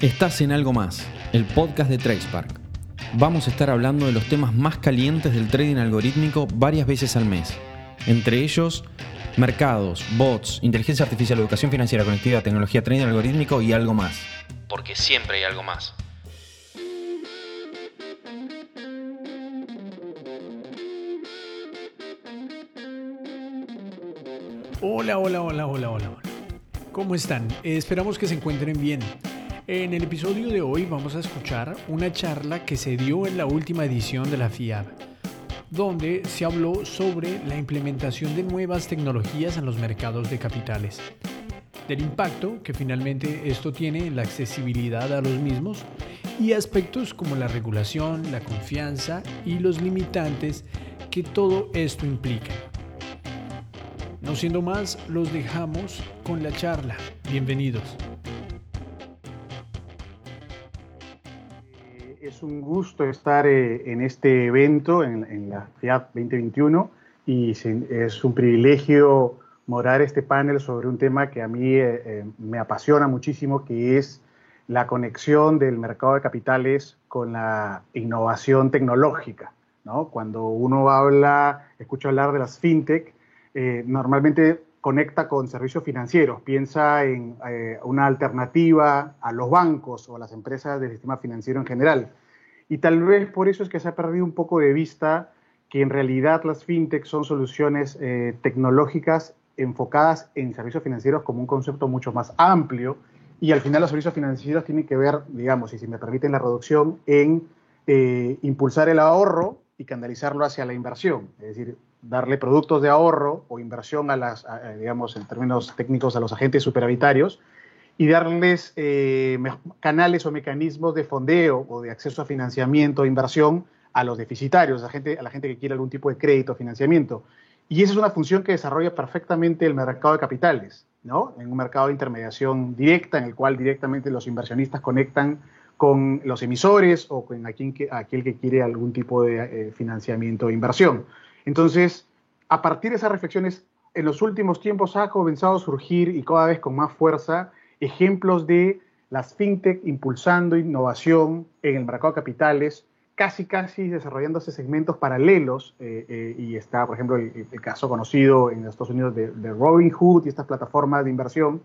Estás en algo más, el podcast de TracePark. Vamos a estar hablando de los temas más calientes del trading algorítmico varias veces al mes. Entre ellos, mercados, bots, inteligencia artificial, educación financiera, conectividad, tecnología, trading algorítmico y algo más. Porque siempre hay algo más. Hola, hola, hola, hola, hola. ¿Cómo están? esperamos que se encuentren bien. En el episodio de hoy vamos a escuchar una charla que se dio en la última edición de la FIAB, donde se habló sobre la implementación de nuevas tecnologías en los mercados de capitales, del impacto que finalmente esto tiene en la accesibilidad a los mismos y aspectos como la regulación, la confianza y los limitantes que todo esto implica. No siendo más, los dejamos con la charla. Bienvenidos. Es un gusto estar eh, en este evento, en, la FIAT 2021, y es un privilegio morar este panel sobre un tema que a mí eh, eh, me apasiona muchísimo, que es la conexión del mercado de capitales con la innovación tecnológica. ¿no? Cuando uno habla, escucha hablar de las fintech, normalmente conecta con servicios financieros, piensa en una alternativa a los bancos o a las empresas del sistema financiero en general. Y tal vez por eso es que se ha perdido un poco de vista que en realidad las fintech son soluciones eh, tecnológicas enfocadas en servicios financieros como un concepto mucho más amplio. Y al final los servicios financieros tienen que ver, digamos, y si me permiten la reducción, en eh, impulsar el ahorro y canalizarlo hacia la inversión, es decir, darle productos de ahorro o inversión a las, digamos, en términos técnicos, a los agentes superavitarios y darles eh, canales o mecanismos de fondeo o de acceso a financiamiento e inversión a los deficitarios, a la, gente, a la gente que quiere algún tipo de crédito o financiamiento. Y esa es una función que desarrolla perfectamente el mercado de capitales, ¿no? En un mercado de intermediación directa en el cual directamente los inversionistas conectan con los emisores o con aquel que, aquel que quiere algún tipo de eh, financiamiento o inversión. Entonces, a partir de esas reflexiones, en los últimos tiempos ha comenzado a surgir y cada vez con más fuerza ejemplos de las fintech impulsando innovación en el mercado de capitales, casi casi desarrollándose segmentos paralelos, eh, eh, y está, por ejemplo, el, caso conocido en Estados Unidos de, de Robinhood y estas plataformas de inversión.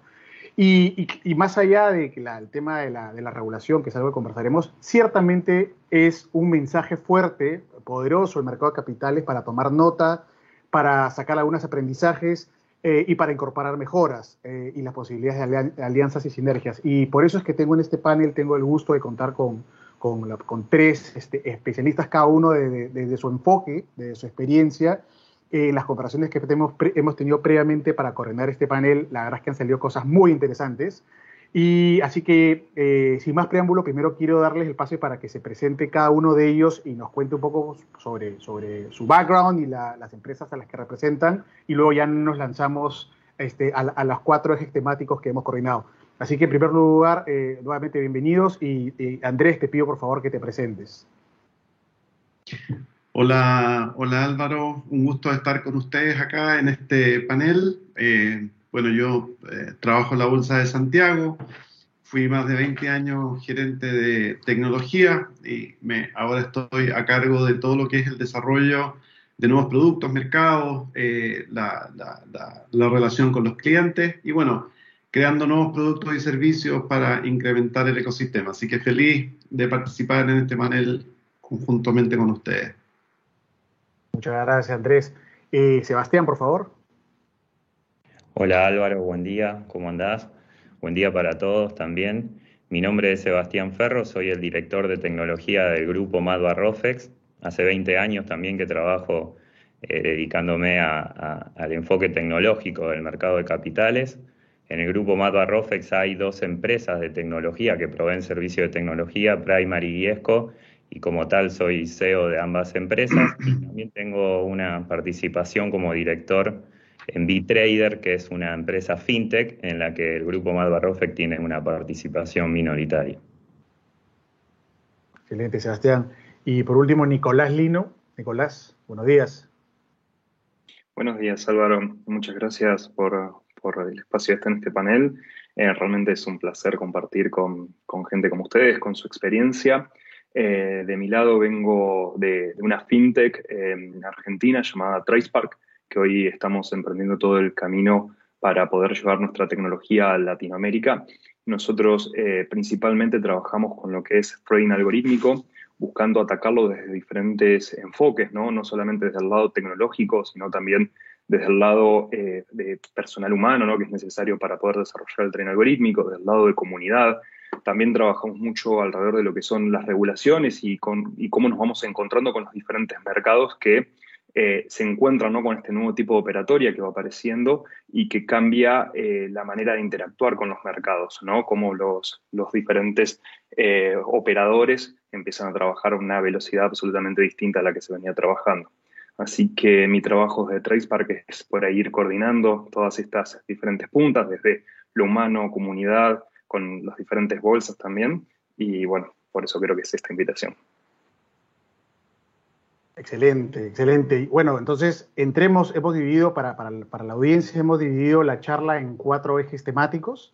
Y, más allá del de tema de la, de la, regulación, que es algo que conversaremos, ciertamente es un mensaje fuerte, poderoso el mercado de capitales para tomar nota, para sacar algunos aprendizajes eh, y para incorporar mejoras eh, y las posibilidades de, alianzas y sinergias. Y por eso es que tengo en este panel, tengo el gusto de contar con, con, con tres este, especialistas, cada uno desde de, de su enfoque, de su experiencia. En eh, las comparaciones que hemos, hemos tenido previamente para coordinar este panel, la verdad es que han salido cosas muy interesantes. Y así que, eh, sin más preámbulo, primero quiero darles el pase para que se presente cada uno de ellos y nos cuente un poco sobre, sobre su background y las empresas a las que representan. Y luego ya nos lanzamos este, a, los cuatro ejes temáticos que hemos coordinado. Así que, en primer lugar, eh, nuevamente bienvenidos. Y, Andrés, te pido por favor que te presentes. Hola, hola Álvaro, un gusto estar con ustedes acá en este panel. Eh, bueno, yo eh, trabajo en la Bolsa de Santiago, fui más de 20 años gerente de tecnología y ahora estoy a cargo de todo lo que es el desarrollo de nuevos productos, mercados, eh, la, relación con los clientes y bueno, creando nuevos productos y servicios para incrementar el ecosistema. Así que feliz de participar en este panel conjuntamente con ustedes. Muchas gracias, Andrés. Eh, Sebastián, por favor. Hola Álvaro, buen día, ¿cómo andás? Buen día para todos también. Mi nombre es Sebastián Ferro, soy el director de tecnología del grupo Madva Rofex. Hace 20 años también que trabajo eh, dedicándome al enfoque tecnológico del mercado de capitales. En el grupo Madva Rofex hay dos empresas de tecnología que proveen servicio de tecnología, Primary y ESCO, y como tal soy CEO de ambas empresas. también tengo una participación como director en B-Trader, que es una empresa fintech en la que el grupo Malvarrofec tiene una participación minoritaria. Excelente, Sebastián. Y por último, Nicolás Lino. Nicolás, buenos días. Buenos días, Álvaro. Muchas gracias por, por el espacio este en este panel. Eh, realmente es un placer compartir con, con, gente como ustedes, con su experiencia. Eh, de mi lado vengo de, de una fintech en Argentina llamada TracePark, que hoy estamos emprendiendo todo el camino para poder llevar nuestra tecnología a Latinoamérica. Nosotros principalmente trabajamos con lo que es trading algorítmico, buscando atacarlo desde diferentes enfoques, ¿no? no solamente desde el lado tecnológico, sino también desde el lado eh, de personal humano, ¿no? que es necesario para poder desarrollar el tren algorítmico, desde el lado de comunidad. También trabajamos mucho alrededor de lo que son las regulaciones y, con, y cómo nos vamos encontrando con los diferentes mercados que eh, se encuentran ¿no? con este nuevo tipo de operatoria que va apareciendo y que cambia eh, la manera de interactuar con los mercados, ¿no? Cómo los, los diferentes eh, operadores empiezan a trabajar a una velocidad absolutamente distinta a la que se venía trabajando. Así que mi trabajo de TracePark es por ahí ir coordinando todas estas diferentes puntas, desde lo humano, comunidad, con las diferentes bolsas también. Y bueno, por eso creo que es esta invitación. Excelente, excelente. Bueno, entonces entremos, hemos dividido, para, para, para, la audiencia, hemos dividido la charla en cuatro ejes temáticos.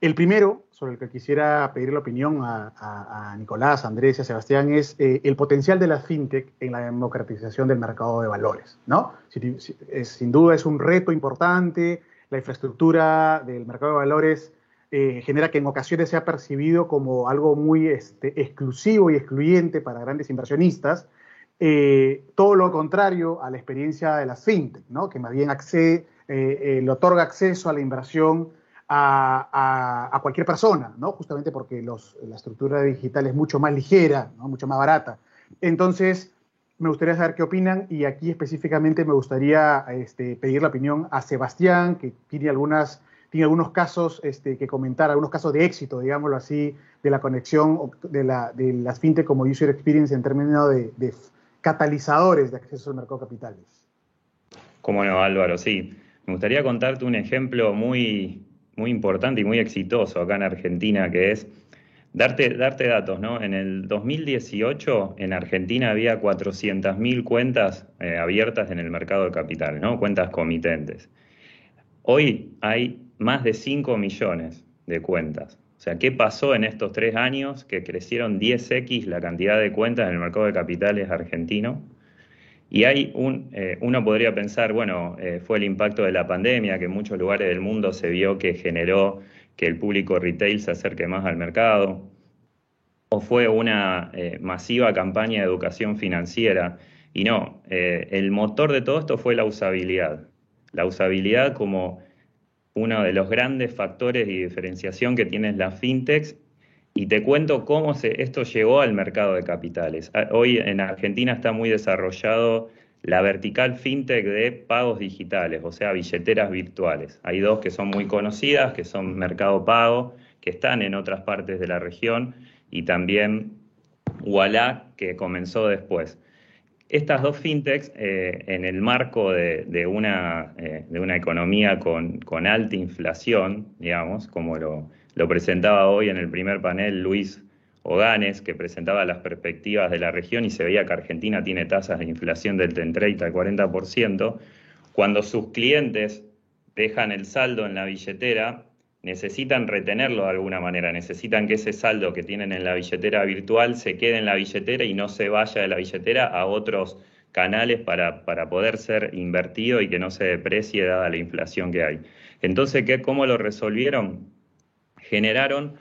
El primero, sobre el que quisiera pedir la opinión a, a, a Nicolás, a Andrés y a Sebastián, es eh, el potencial de la fintech en la democratización del mercado de valores. ¿no? Si, si, es, sin duda es un reto importante, la infraestructura del mercado de valores eh, genera que en ocasiones sea percibido como algo muy este, exclusivo y excluyente para grandes inversionistas, eh, todo lo contrario a la experiencia de las fintech, ¿no? que más bien accede, eh, eh, le otorga acceso a la inversión a, cualquier persona, ¿no? justamente porque los, la estructura digital es mucho más ligera, mucho más barata. Entonces, me gustaría saber qué opinan y aquí específicamente me gustaría este, pedir la opinión a Sebastián, que tiene, algunas, tiene algunos casos este, que comentar, algunos casos de éxito, digámoslo así, de la conexión de, la, de las fintech como user experience en términos de catalizadores de acceso al mercado de capitales. Cómo no, Álvaro, sí. Me gustaría contarte un ejemplo muy, muy importante y muy exitoso acá en Argentina, que es darte, darte datos, ¿no? En el 2018 en Argentina había 400.000 cuentas eh, abiertas en el mercado de capital, ¿no? Cuentas comitentes. Hoy hay más de 5 millones de cuentas. O sea, ¿qué pasó en estos tres años que crecieron 10x la cantidad de cuentas en el mercado de capitales argentino? Y hay un, eh, uno podría pensar, bueno, eh, fue el impacto de la pandemia, que en muchos lugares del mundo se vio que generó que el público retail se acerque más al mercado, o fue una eh, masiva campaña de educación financiera. Y no, el motor de todo esto fue la usabilidad. La usabilidad como uno de los grandes factores de diferenciación que tienen las fintechs y te cuento cómo se, esto llegó al mercado de capitales. Ah, hoy en Argentina está muy desarrollado la vertical fintech de pagos digitales, o sea, billeteras virtuales. Hay dos que son muy conocidas, que son Mercado Pago, que están en otras partes de la región, y también Walla, que comenzó después. Estas dos fintechs, eh, en el marco de, una, eh, de una, economía con, con, alta inflación, digamos, como lo, lo, presentaba hoy en el primer panel Luis Oganes, que presentaba las perspectivas de la región y se veía que Argentina tiene tasas de inflación del 30 al 40%, cuando sus clientes dejan el saldo en la billetera, necesitan retenerlo de alguna manera, necesitan que ese saldo que tienen en la billetera virtual se quede en la billetera y no se vaya de la billetera a otros canales para, para poder ser invertido y que no se deprecie dada la inflación que hay. Entonces, ¿qué, ¿cómo lo resolvieron? Generaron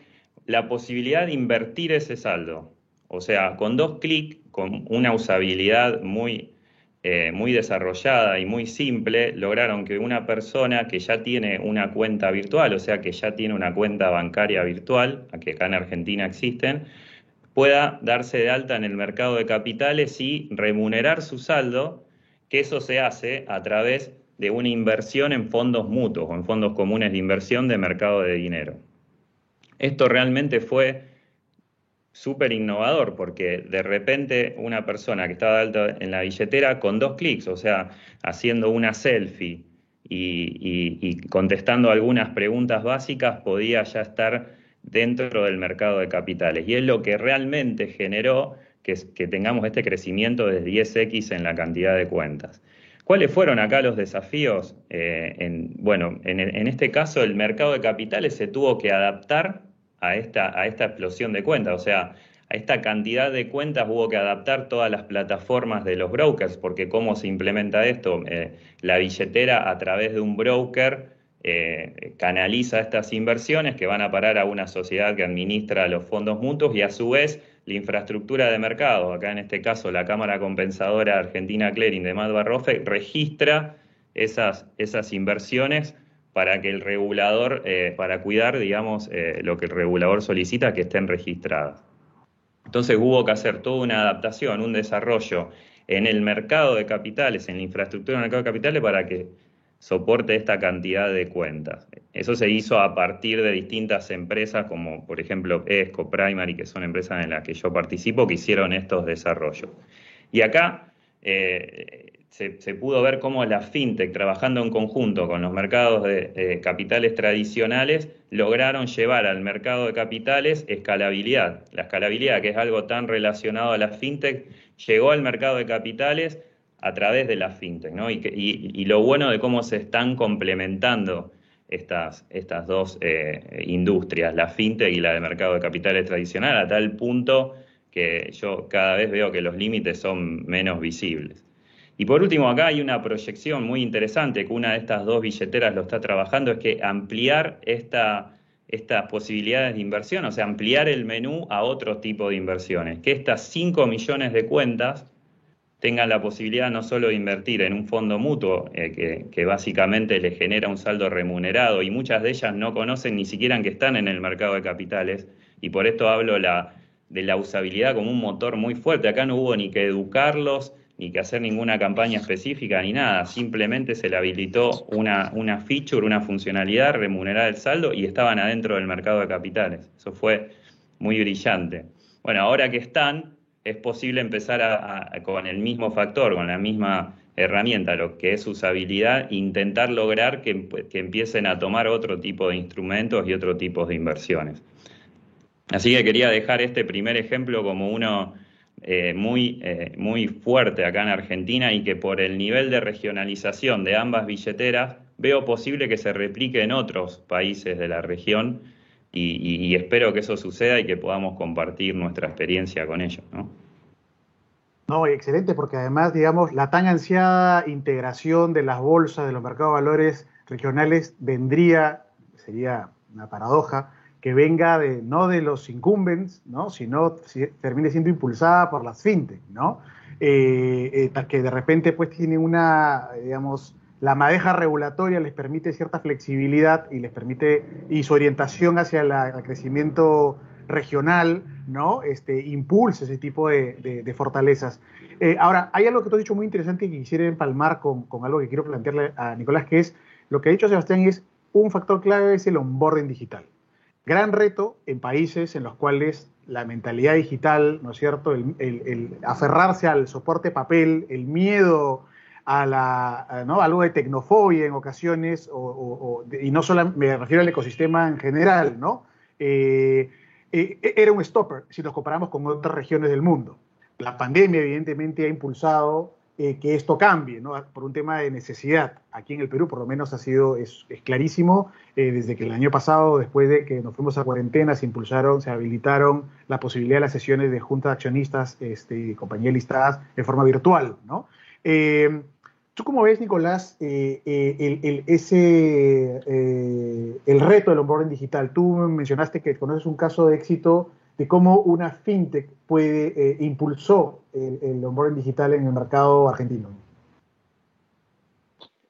la posibilidad de invertir ese saldo. O sea, con dos clics, con una usabilidad muy eh, muy desarrollada y muy simple, lograron que una persona que ya tiene una cuenta virtual, o sea, que ya tiene una cuenta bancaria virtual, que acá en Argentina existen, pueda darse de alta en el mercado de capitales y remunerar su saldo, que eso se hace a través de una inversión en fondos mutuos o en fondos comunes de inversión de mercado de dinero. Esto realmente fue súper innovador porque de repente una persona que estaba alta en la billetera con dos clics, o sea, haciendo una selfie y, contestando algunas preguntas básicas, podía ya estar dentro del mercado de capitales. Y es lo que realmente generó que, tengamos este crecimiento de 10x en la cantidad de cuentas. ¿Cuáles fueron acá los desafíos? Eh, bueno, en, este caso el mercado de capitales se tuvo que adaptar a esta, a esta explosión de cuentas, o sea, a esta cantidad de cuentas hubo que adaptar todas las plataformas de los brokers, porque ¿cómo se implementa esto? Eh, la billetera a través de un broker eh, canaliza estas inversiones que van a parar a una sociedad que administra los fondos mutuos y a su vez la infraestructura de mercado, acá en este caso la Cámara Compensadora Argentina Clearing de Madba registra esas, esas inversiones para que el regulador, eh, para cuidar, digamos, eh, lo que el regulador solicita, que estén registradas. Entonces hubo que hacer toda una adaptación, un desarrollo en el mercado de capitales, en la infraestructura del mercado de capitales, para que soporte esta cantidad de cuentas. Eso se hizo a partir de distintas empresas, como por ejemplo ESCO, Primary, que son empresas en las que yo participo, que hicieron estos desarrollos. Y acá eh, se, pudo ver cómo la FinTech, trabajando en conjunto con los mercados de capitales tradicionales, lograron llevar al mercado de capitales escalabilidad. La escalabilidad, que es algo tan relacionado a la FinTech, llegó al mercado de capitales a través de la fintech, ¿no? Y, lo bueno de cómo se están complementando estas, estas dos eh, industrias, la fintech y la de mercado de capitales tradicional, a tal punto que yo cada vez veo que los límites son menos visibles. Y por último, acá hay una proyección muy interesante que una de estas dos billeteras lo está trabajando, es que ampliar esta, estas posibilidades de inversión, o sea, ampliar el menú a otro tipo de inversiones, que estas 5 millones de cuentas tengan la posibilidad no solo de invertir en un fondo mutuo, eh, que, básicamente les genera un saldo remunerado, y muchas de ellas no conocen ni siquiera que están en el mercado de capitales, y por esto hablo de la usabilidad como un motor muy fuerte. Acá no hubo ni que educarlos, ni que hacer ninguna campaña específica, ni nada, simplemente se le habilitó una, una feature, una funcionalidad, remunerar el saldo, y estaban adentro del mercado de capitales. Eso fue muy brillante. Bueno, ahora que están, es posible empezar con el mismo factor, con la misma herramienta, lo que es usabilidad, intentar lograr que, empiecen a tomar otro tipo de instrumentos y otro tipo de inversiones. Así que quería dejar este primer ejemplo como uno eh, muy, eh, muy fuerte acá en Argentina y que por el nivel de regionalización de ambas billeteras veo posible que se replique en otros países de la región y, espero que eso suceda y que podamos compartir nuestra experiencia con ellos. ¿no? No, excelente, porque además, digamos, la tan ansiada integración de las bolsas, de los mercados de valores regionales, vendría, sería una paradoja, que venga de, no de los incumbents, ¿no? sino termine siendo impulsada por las fintech, ¿no? Eh, eh, que de repente pues tiene una, digamos, la madeja regulatoria les permite cierta flexibilidad y les permite, y su orientación hacia el crecimiento regional, ¿no? Este, impulsa ese tipo de, fortalezas. Eh, ahora, hay algo que tú has dicho muy interesante y que quisiera empalmar con, con, algo que quiero plantearle a Nicolás, que es, lo que ha dicho Sebastián es, un factor clave es el onboarding digital. Gran reto en países en los cuales la mentalidad digital, ¿no es cierto?, el, el aferrarse al soporte papel, el miedo a la, ¿no? algo de tecnofobia en ocasiones, y no solo me refiero al ecosistema en general, ¿no? Eh, eh, era un stopper si nos comparamos con otras regiones del mundo. La pandemia evidentemente ha impulsado eh, que esto cambie, ¿no? por un tema de necesidad. Aquí en el Perú por lo menos ha sido, es, clarísimo, desde que el año pasado, después de que nos fuimos a cuarentena, se impulsaron, se habilitaron la posibilidad de las sesiones de juntas de accionistas este, compañías listadas de forma virtual, ¿no? Eh, ¿Tú cómo ves, Nicolás, eh, eh, el, ese, el reto del onboarding digital? Tú mencionaste que conoces un caso de éxito de cómo una fintech puede impulsó el, el, onboarding digital en el mercado argentino.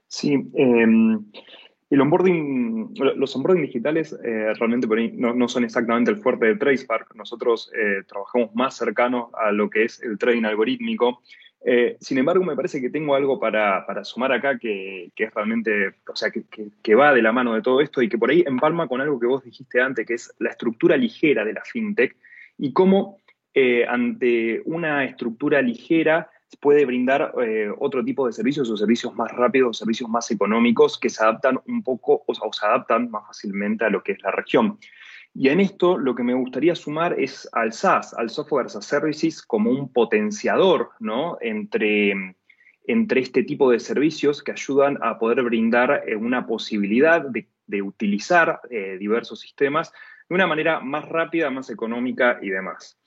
Sí, em, el onboarding, los onboarding digitales realmente no, no, son exactamente el fuerte de TracePark. Nosotros trabajamos más cercanos a lo que es el trading algorítmico eh, sin embargo, me parece que tengo algo para, sumar acá que, es realmente, o sea, que, va de la mano de todo esto y que por ahí empalma con algo que vos dijiste antes, que es la estructura ligera de la fintech y cómo eh, ante una estructura ligera puede brindar eh, otro tipo de servicios o servicios más rápidos, servicios más económicos que se adaptan un poco o se adaptan más fácilmente a lo que es la región. Y en esto lo que me gustaría sumar es al SaaS, al Software as a Services, como un potenciador ¿no? entre, entre este tipo de servicios que ayudan a poder brindar eh, una posibilidad de, utilizar eh, diversos sistemas de una manera más rápida, más económica y demás.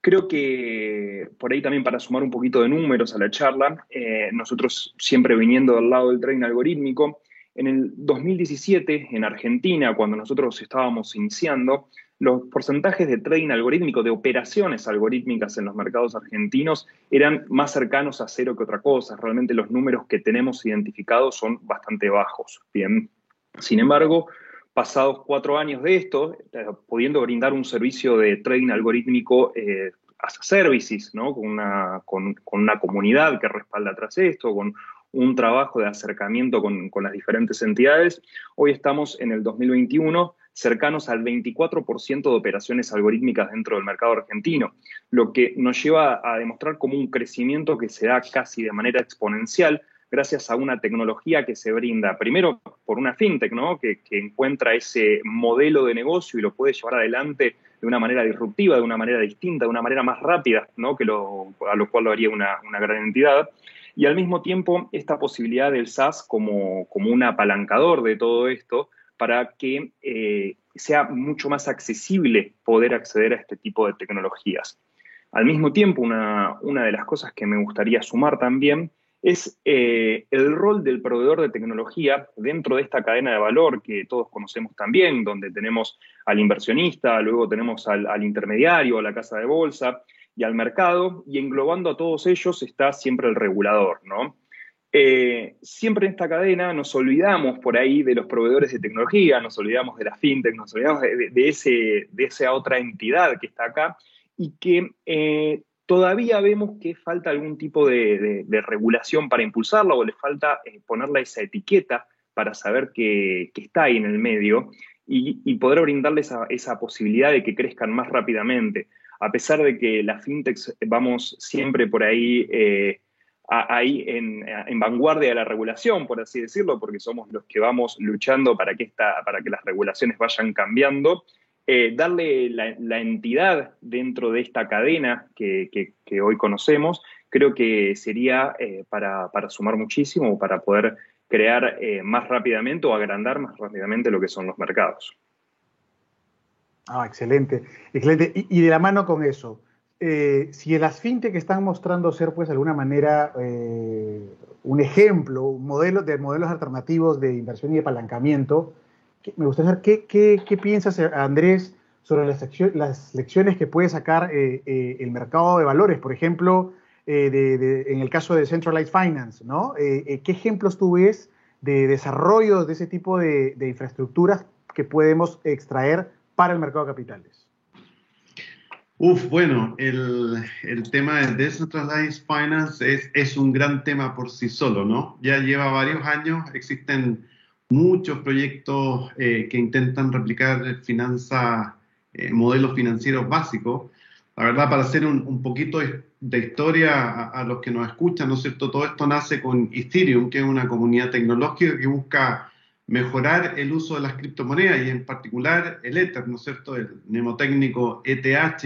Creo que por ahí también para sumar un poquito de números a la charla, eh, nosotros siempre viniendo del lado del trading algorítmico, en el 2017 en Argentina, cuando nosotros estábamos iniciando, los porcentajes de trading algorítmico, de operaciones algorítmicas en los mercados argentinos, eran más cercanos a cero que otra cosa. Realmente los números que tenemos identificados son bastante bajos. Bien. Sin embargo, pasados cuatro años de esto, eh, pudiendo brindar un servicio de trading algorítmico eh, as a services, ¿no? con, una, con, una comunidad que respalda tras esto, con un trabajo de acercamiento con, con las diferentes entidades, hoy estamos en el 2021 cercanos al 24% de operaciones algorítmicas dentro del mercado argentino, lo que nos lleva a demostrar como un crecimiento que se da casi de manera exponencial gracias a una tecnología que se brinda, primero por una fintech, ¿no? que, encuentra ese modelo de negocio y lo puede llevar adelante de una manera disruptiva, de una manera distinta, de una manera más rápida, ¿no? que lo, a lo cual lo haría una, gran entidad. Y al mismo tiempo, esta posibilidad del SaaS como, como un apalancador de todo esto, para que eh, sea mucho más accesible poder acceder a este tipo de tecnologías. Al mismo tiempo, una, de las cosas que me gustaría sumar también es eh, el rol del proveedor de tecnología dentro de esta cadena de valor que todos conocemos también, donde tenemos al inversionista, luego tenemos al, al intermediario, a la casa de bolsa y al mercado, y englobando a todos ellos está siempre el regulador, ¿no? Eh, siempre en esta cadena nos olvidamos por ahí de los proveedores de tecnología, nos olvidamos de la fintech, nos olvidamos de, ese, de esa otra entidad que está acá y que eh, todavía vemos que falta algún tipo de, regulación para impulsarla o le falta eh, ponerle esa etiqueta para saber que, está ahí en el medio y, poder brindarles esa, posibilidad de que crezcan más rápidamente. A pesar de que las fintechs vamos siempre por ahí ahí en, vanguardia de la regulación, por así decirlo, porque somos los que vamos luchando para que, esta, para que las regulaciones vayan cambiando. Eh, darle la, entidad dentro de esta cadena que, hoy conocemos, creo que sería eh, para, sumar muchísimo, para poder crear eh, más rápidamente o agrandar más rápidamente lo que son los mercados. Ah, excelente, excelente. y de la mano con eso, eh, si las fintech están mostrando ser, pues, de alguna manera eh, un ejemplo, un modelo de modelos alternativos de inversión y de apalancamiento, me gustaría saber qué, qué, piensas, eh, Andrés, sobre las, las, lecciones que puede sacar el mercado de valores, por ejemplo, en el caso de Centralized Finance, ¿no? ¿Qué ejemplos tú ves de desarrollo de ese tipo de, de infraestructuras que podemos extraer para el mercado de capitales? Uf, bueno, el, tema de Decentralized Finance es, es, un gran tema por sí solo, ¿no? Ya lleva varios años, existen muchos proyectos eh, que intentan replicar finanzas, eh, modelos financieros básicos. La verdad, para hacer un, poquito de historia a, los que nos escuchan, ¿no es cierto? Todo esto nace con Ethereum, que es una comunidad tecnológica que busca mejorar el uso de las criptomonedas y en particular el Ether, ¿no es cierto? El mnemotécnico ETH,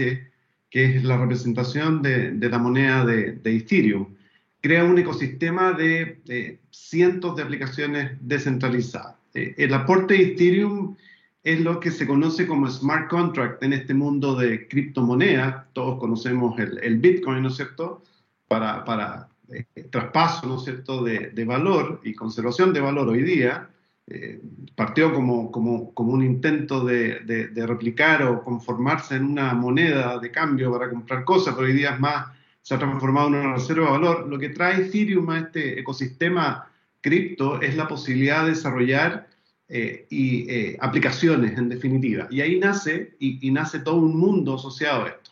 que es la representación de, la moneda de, Ethereum. Crea un ecosistema de, cientos de aplicaciones descentralizadas. Eh, el aporte de Ethereum es lo que se conoce como smart contract en este mundo de criptomonedas. Todos conocemos el, Bitcoin, ¿no es cierto? Para, para eh, traspaso, ¿no es cierto?, de, de, valor y conservación de valor hoy día. Eh, partió como, como, como, un intento de, de, replicar o conformarse en una moneda de cambio para comprar cosas, pero hoy día es más, se ha transformado en una reserva de valor. Lo que trae Ethereum a este ecosistema cripto es la posibilidad de desarrollar eh, y, eh, aplicaciones, en definitiva. Y ahí nace, y, nace todo un mundo asociado a esto.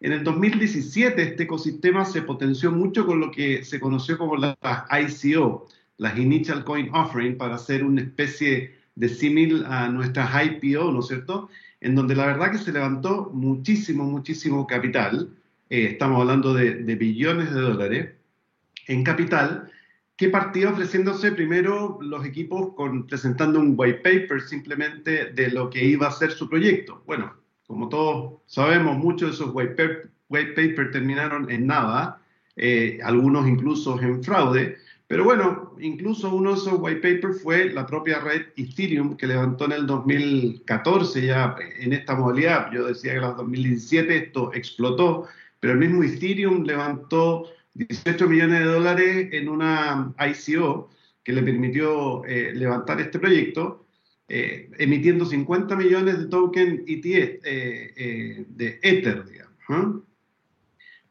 En el 2017 este ecosistema se potenció mucho con lo que se conoció como las ICO, las Initial Coin Offering para hacer una especie de símil a nuestras IPO, ¿no es cierto? En donde la verdad que se levantó muchísimo, muchísimo capital, eh, estamos hablando de, billones de dólares en capital, que partía ofreciéndose primero los equipos con, presentando un white paper simplemente de lo que iba a ser su proyecto. Bueno, como todos sabemos, muchos de esos white papers white paper terminaron en nada, eh, algunos incluso en fraude. Pero bueno, incluso uno de esos white papers fue la propia red Ethereum que levantó en el 2014 ya en esta modalidad. Yo decía que en el 2017 esto explotó, pero el mismo Ethereum levantó 18 millones de dólares en una ICO que le permitió eh, levantar este proyecto, eh, emitiendo 50 millones de token ETF, eh, de Ether, digamos.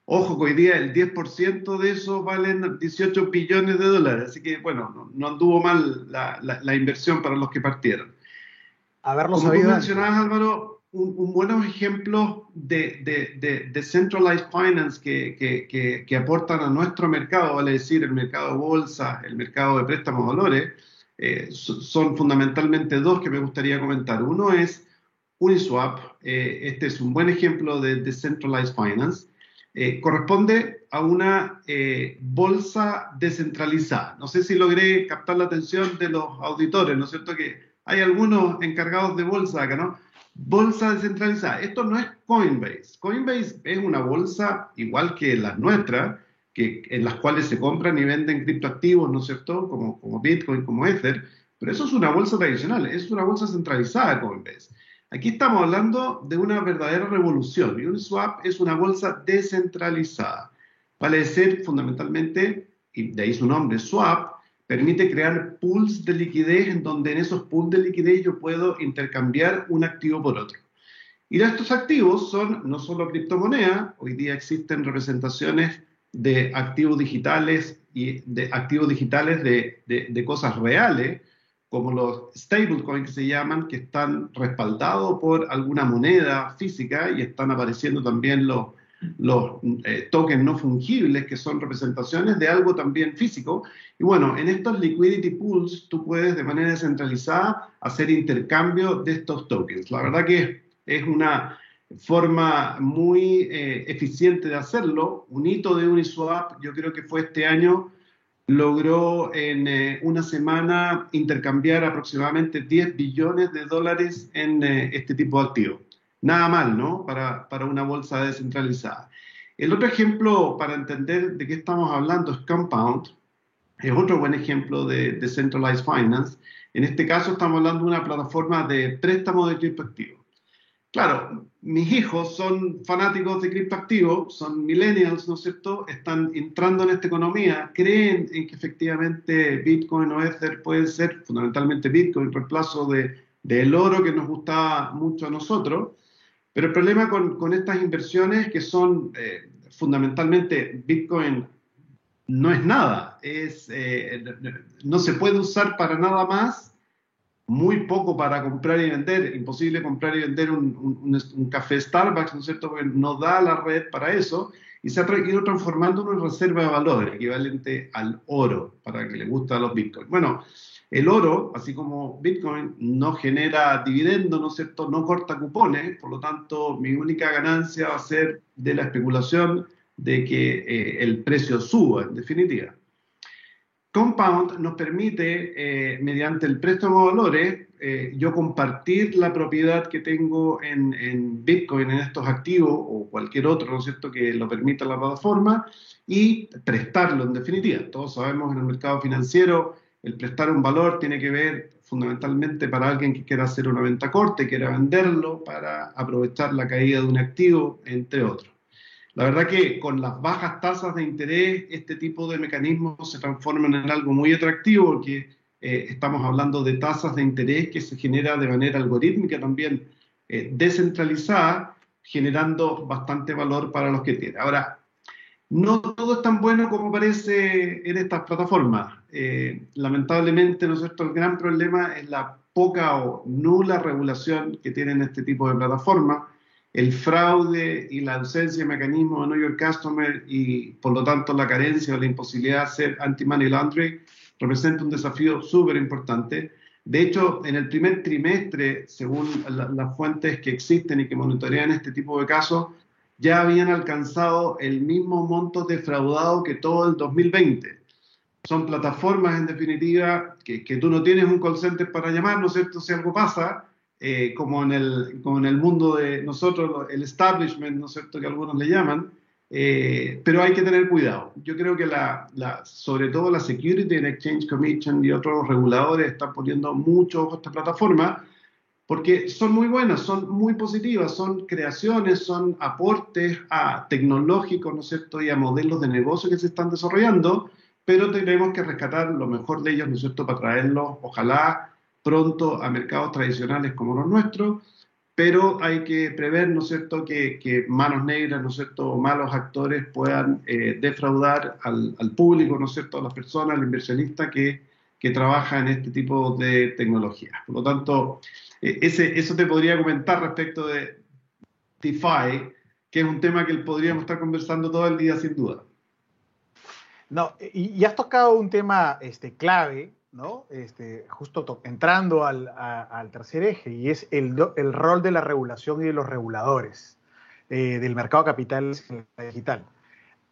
Ojo que hoy día el 10% de eso valen 18 billones de dólares, así que bueno, no, anduvo mal la, la, inversión para los que partieron. Haberlo Como tú mencionabas, Álvaro, un, un buenos ejemplos de, de, de, centralized finance que, que, que, aportan a nuestro mercado, vale decir, el mercado de bolsa, el mercado de préstamos de valores, eh, son fundamentalmente dos que me gustaría comentar. Uno es Uniswap, eh, este es un buen ejemplo de decentralized finance. Eh, corresponde a una eh, bolsa descentralizada. No sé si logré captar la atención de los auditores, ¿no es cierto? Que hay algunos encargados de bolsa acá, ¿no? Bolsa descentralizada. Esto no es Coinbase. Coinbase es una bolsa igual que las nuestras, que, en las cuales se compran y venden criptoactivos, ¿no es cierto? Como, como Bitcoin, como Ether. Pero eso es una bolsa tradicional, es una bolsa centralizada Coinbase. Aquí estamos hablando de una verdadera revolución. Y Uniswap es una bolsa descentralizada. Vale decir, fundamentalmente, y de ahí su nombre, swap, permite crear pools de liquidez en donde en esos pools de liquidez yo puedo intercambiar un activo por otro. Y estos activos son no solo criptomonedas, hoy día existen representaciones de activos digitales y de activos digitales de, de cosas reales, como los stablecoins que se llaman, que están respaldados por alguna moneda física y están apareciendo también los, eh, tokens no fungibles, que son representaciones de algo también físico. Y bueno, en estos liquidity pools tú puedes de manera descentralizada hacer intercambio de estos tokens. La verdad que es una forma muy eh, eficiente de hacerlo. Un hito de Uniswap, yo creo que fue este año logró en eh, una semana intercambiar aproximadamente 10 billones de dólares en eh, este tipo de activos. Nada mal, ¿no? Para, para, una bolsa descentralizada. El otro ejemplo para entender de qué estamos hablando es Compound. Es otro buen ejemplo de Decentralized Finance. En este caso estamos hablando de una plataforma de préstamo de criptoactivos. Claro, mis hijos son fanáticos de criptoactivos, son millennials, ¿no es cierto? Están entrando en esta economía, creen en que efectivamente Bitcoin o Ether puede ser fundamentalmente Bitcoin, reemplazo del de, oro que nos gustaba mucho a nosotros. Pero el problema con, con estas inversiones que son eh, fundamentalmente Bitcoin no es nada, es, eh, no se puede usar para nada más muy poco para comprar y vender, imposible comprar y vender un, café Starbucks, ¿no es cierto? Porque no da la red para eso y se ha ido transformando en una reserva de valor equivalente al oro, para que le gusta a los bitcoins. Bueno, el oro, así como Bitcoin, no genera dividendo, ¿no es cierto? No corta cupones, por lo tanto, mi única ganancia va a ser de la especulación de que eh, el precio suba, en definitiva. Compound nos permite, eh, mediante el préstamo de valores, eh, yo compartir la propiedad que tengo en, Bitcoin, en estos activos o cualquier otro, ¿no es cierto?, que lo permita la plataforma y prestarlo en definitiva. Todos sabemos en el mercado financiero el prestar un valor tiene que ver fundamentalmente para alguien que quiera hacer una venta corte, quiera venderlo para aprovechar la caída de un activo, entre otros. La verdad que con las bajas tasas de interés, este tipo de mecanismos se transforman en algo muy atractivo porque eh, estamos hablando de tasas de interés que se genera de manera algorítmica también eh, descentralizada, generando bastante valor para los que tienen. Ahora, no todo es tan bueno como parece en estas plataformas. Eh, lamentablemente, ¿no? El gran problema es la poca o nula regulación que tienen este tipo de plataformas el fraude y la ausencia de mecanismos de New York Customer y por lo tanto la carencia o la imposibilidad de hacer anti-money laundering representa un desafío súper importante. De hecho, en el primer trimestre, según las fuentes que existen y que monitorean este tipo de casos, ya habían alcanzado el mismo monto defraudado que todo el 2020. Son plataformas, en definitiva, que, que tú no tienes un call center para llamar, ¿no es cierto? Si algo pasa, eh, como, en el, como en el mundo de nosotros, el establishment, ¿no es cierto?, que algunos le llaman, eh, pero hay que tener cuidado. Yo creo que la, sobre todo la Security and Exchange Commission y otros reguladores están poniendo mucho ojo a esta plataforma porque son muy buenas, son muy positivas, son creaciones, son aportes a tecnológicos, ¿no es cierto?, y a modelos de negocio que se están desarrollando, pero tenemos que rescatar lo mejor de ellos, ¿no es cierto?, para traerlos, ojalá pronto a mercados tradicionales como los nuestros pero hay que prever, ¿no es cierto?, que, manos negras, ¿no es cierto?, malos actores puedan eh, defraudar al, público, ¿no es cierto?, a las personas, al inversionista que, que trabaja en este tipo de tecnologías. Por lo tanto, eh, eso te podría comentar respecto de DeFi, que es un tema que podríamos estar conversando todo el día sin duda. No, y, y has tocado un tema este, clave, ¿no? Este, justo entrando al, tercer eje, y es el, rol de la regulación y de los reguladores eh, del mercado capital digital.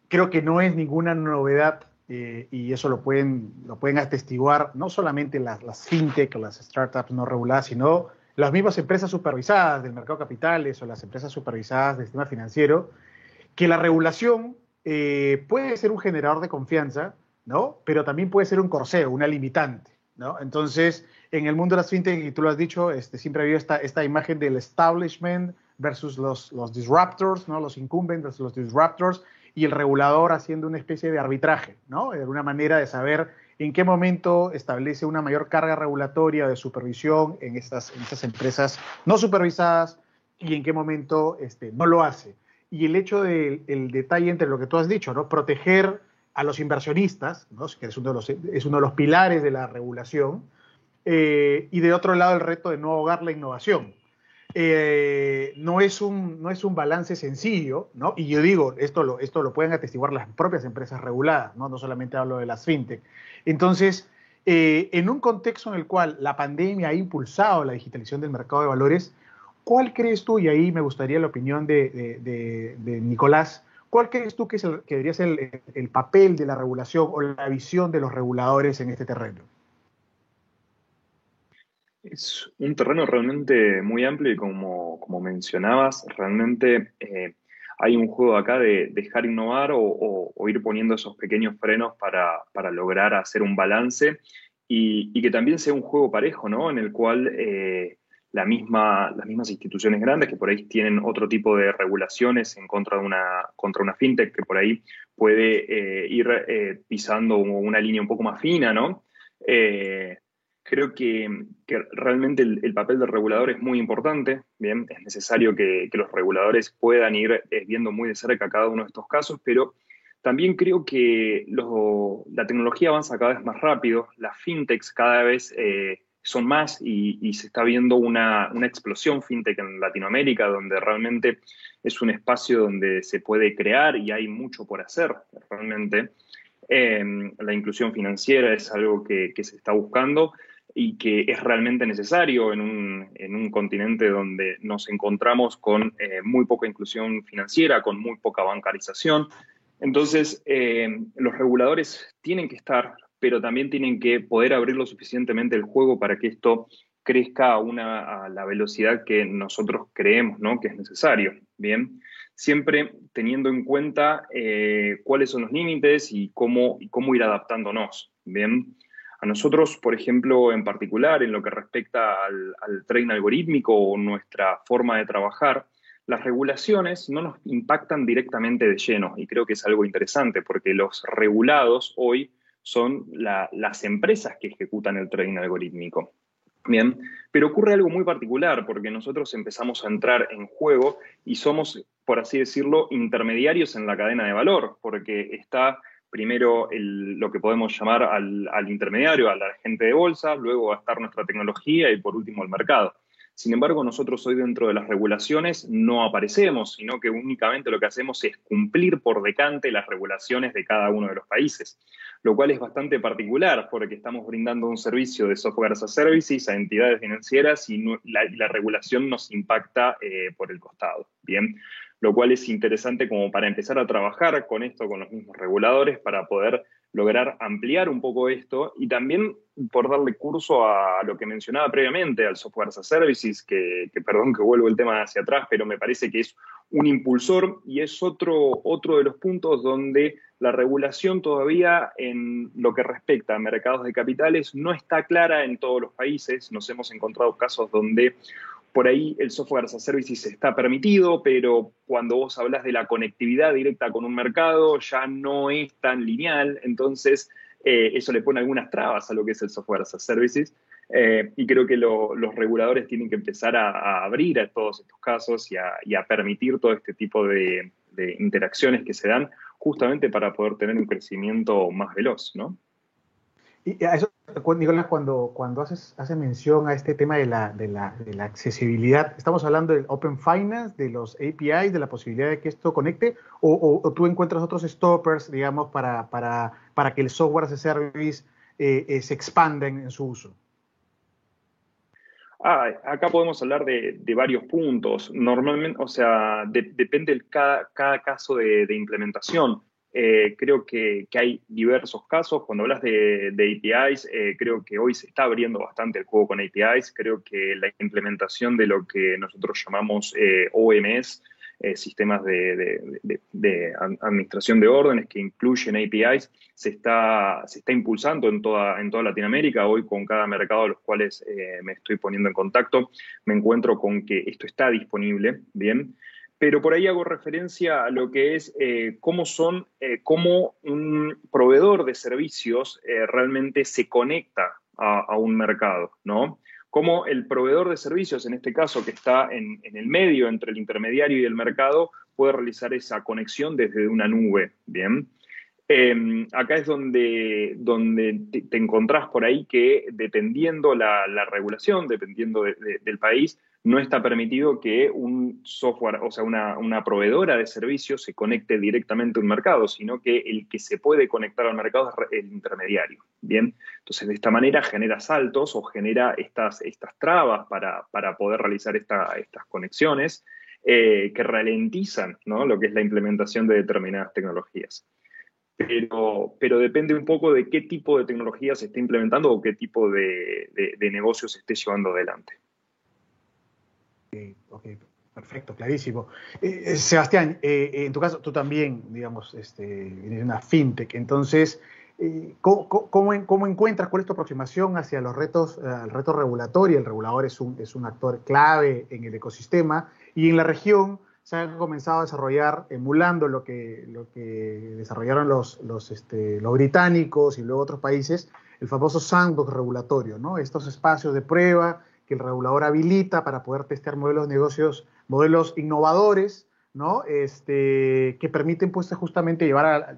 Creo que no es ninguna novedad, eh, y eso lo pueden, lo pueden atestiguar no solamente las, las fintech o las startups no reguladas, sino las mismas empresas supervisadas del mercado capitales o las empresas supervisadas del sistema financiero, que la regulación eh, puede ser un generador de confianza, ¿no? Pero también puede ser un corseo, una limitante, ¿no? Entonces, en el mundo de las fintech, y tú lo has dicho, este, siempre ha habido esta, esta imagen del establishment versus los, los disruptors, ¿no? Los incumbents versus los disruptors, y el regulador haciendo una especie de arbitraje, ¿no? De una manera de saber en qué momento establece una mayor carga regulatoria de supervisión en estas, estas empresas no supervisadas y en qué momento este, no lo hace. Y el hecho del detalle entre lo que tú has dicho, ¿no? Proteger a los inversionistas, que es uno, de los, pilares de la regulación, eh, y de otro lado el reto de no ahogar la innovación. Eh, no, es un, no es un balance sencillo, ¿no? y yo digo, esto lo, esto lo pueden atestiguar las propias empresas reguladas, no, no solamente hablo de las fintech. Entonces, eh, en un contexto en el cual la pandemia ha impulsado la digitalización del mercado de valores, ¿cuál crees tú, y ahí me gustaría la opinión de, de Nicolás, ¿Cuál crees tú que, es el, que debería ser el, papel de la regulación o la visión de los reguladores en este terreno? Es un terreno realmente muy amplio y como, como mencionabas, realmente eh, hay un juego acá de dejar innovar o, ir poniendo esos pequeños frenos para, lograr hacer un balance y, que también sea un juego parejo, ¿no? En el cual eh, la misma, las mismas instituciones grandes que por ahí tienen otro tipo de regulaciones en contra de una, contra una fintech que por ahí puede eh, ir eh, pisando una línea un poco más fina, ¿no? Eh, creo que, realmente el, papel del regulador es muy importante, ¿bien? Es necesario que, los reguladores puedan ir viendo muy de cerca cada uno de estos casos, pero también creo que la tecnología avanza cada vez más rápido, las fintechs cada vez son más y, se está viendo una, explosión fintech en Latinoamérica, donde realmente es un espacio donde se puede crear y hay mucho por hacer realmente. Em, la inclusión financiera es algo que, se está buscando y que es realmente necesario en un, continente donde nos encontramos con eh, muy poca inclusión financiera, con muy poca bancarización. Entonces, em, los reguladores tienen que estar pero también tienen que poder abrir lo suficientemente el juego para que esto crezca a, una, a la velocidad que nosotros creemos ¿no? que es necesario. Bien, siempre teniendo en cuenta eh, cuáles son los límites y cómo, y cómo ir adaptándonos. Bien, a nosotros, por ejemplo, en particular, en lo que respecta al, al trading algorítmico o nuestra forma de trabajar, las regulaciones no nos impactan directamente de lleno y creo que es algo interesante porque los regulados hoy son las empresas que ejecutan el trading algorítmico. Bien, pero ocurre algo muy particular porque nosotros empezamos a entrar en juego y somos, por así decirlo, intermediarios en la cadena de valor, porque está primero lo que podemos llamar al, al intermediario, al agente de bolsa, luego va a estar nuestra tecnología y por último el mercado. Sin embargo, nosotros hoy dentro de las regulaciones no aparecemos, sino que únicamente lo que hacemos es cumplir por decante las regulaciones de cada uno de los países lo cual es bastante particular porque estamos brindando un servicio de software as a services a entidades financieras y la, regulación nos impacta eh, por el costado. Bien, lo cual es interesante como para empezar a trabajar con esto, con los mismos reguladores, para poder lograr ampliar un poco esto y también por darle curso a lo que mencionaba previamente, al software as a services, que, que, perdón que vuelvo el tema hacia atrás, pero me parece que es un impulsor y es otro, otro de los puntos donde la regulación todavía en lo que respecta a mercados de capitales no está clara en todos los países. Nos hemos encontrado casos donde por ahí el software as a services está permitido, pero cuando vos hablas de la conectividad directa con un mercado ya no es tan lineal, entonces eh, eso le pone algunas trabas a lo que es el software as a services. Eh, y creo que los reguladores tienen que empezar a, abrir a todos estos casos y a, permitir todo este tipo de, interacciones que se dan justamente para poder tener un crecimiento más veloz, ¿no? Y a eso, Nicolás, cuando, cuando haces, hace mención a este tema de la, de, la, de accesibilidad, ¿estamos hablando del Open Finance, de los APIs, de la posibilidad de que esto conecte? ¿O, tú encuentras otros stoppers, digamos, para, para, para que el software as a service eh, eh, se expanda en su uso? Ah, acá podemos hablar de, varios puntos. Normalmente, o sea, depende de cada, caso de, implementación. Eh, creo que, hay diversos casos. Cuando hablas de, APIs, eh, creo que hoy se está abriendo bastante el juego con APIs. Creo que la implementación de lo que nosotros llamamos eh, OMS, sistemas de, administración de órdenes que incluyen APIs, se está, se está impulsando en toda, en toda Latinoamérica. Hoy con cada mercado a los cuales me estoy poniendo en contacto, me encuentro con que esto está disponible, ¿bien? Pero por ahí hago referencia a lo que es eh, cómo son, cómo un proveedor de servicios realmente se conecta a, a un mercado, ¿no? cómo el proveedor de servicios, en este caso que está en, el medio entre el intermediario y el mercado, puede realizar esa conexión desde una nube. Bien. Em, acá es donde, donde te, encontrás por ahí que dependiendo la, regulación, dependiendo del país, no está permitido que un software, o sea, una, proveedora de servicios se conecte directamente a un mercado, sino que el que se puede conectar al mercado es el intermediario. Bien, entonces de esta manera genera saltos o genera estas, estas trabas para, poder realizar estas conexiones eh, que ralentizan lo que es la implementación de determinadas tecnologías. Pero, pero, depende un poco de qué tipo de tecnología se esté implementando o qué tipo de, de negocio se esté llevando adelante. Ok, perfecto, clarísimo. Eh, eh, Sebastián, eh, en tu caso, tú también, digamos, este, de una fintech, entonces, ¿cómo, encuentras, cuál es tu aproximación hacia los retos, al reto regulatorio? El regulador es un, es un actor clave en el ecosistema y en la región se ha comenzado a desarrollar, emulando lo que, lo que desarrollaron los, los, este, los británicos y luego otros países, el famoso sandbox regulatorio, ¿no? Estos espacios de prueba que el regulador habilita para poder testear modelos de negocios, modelos innovadores, ¿no? Este, que permiten pues justamente llevar a,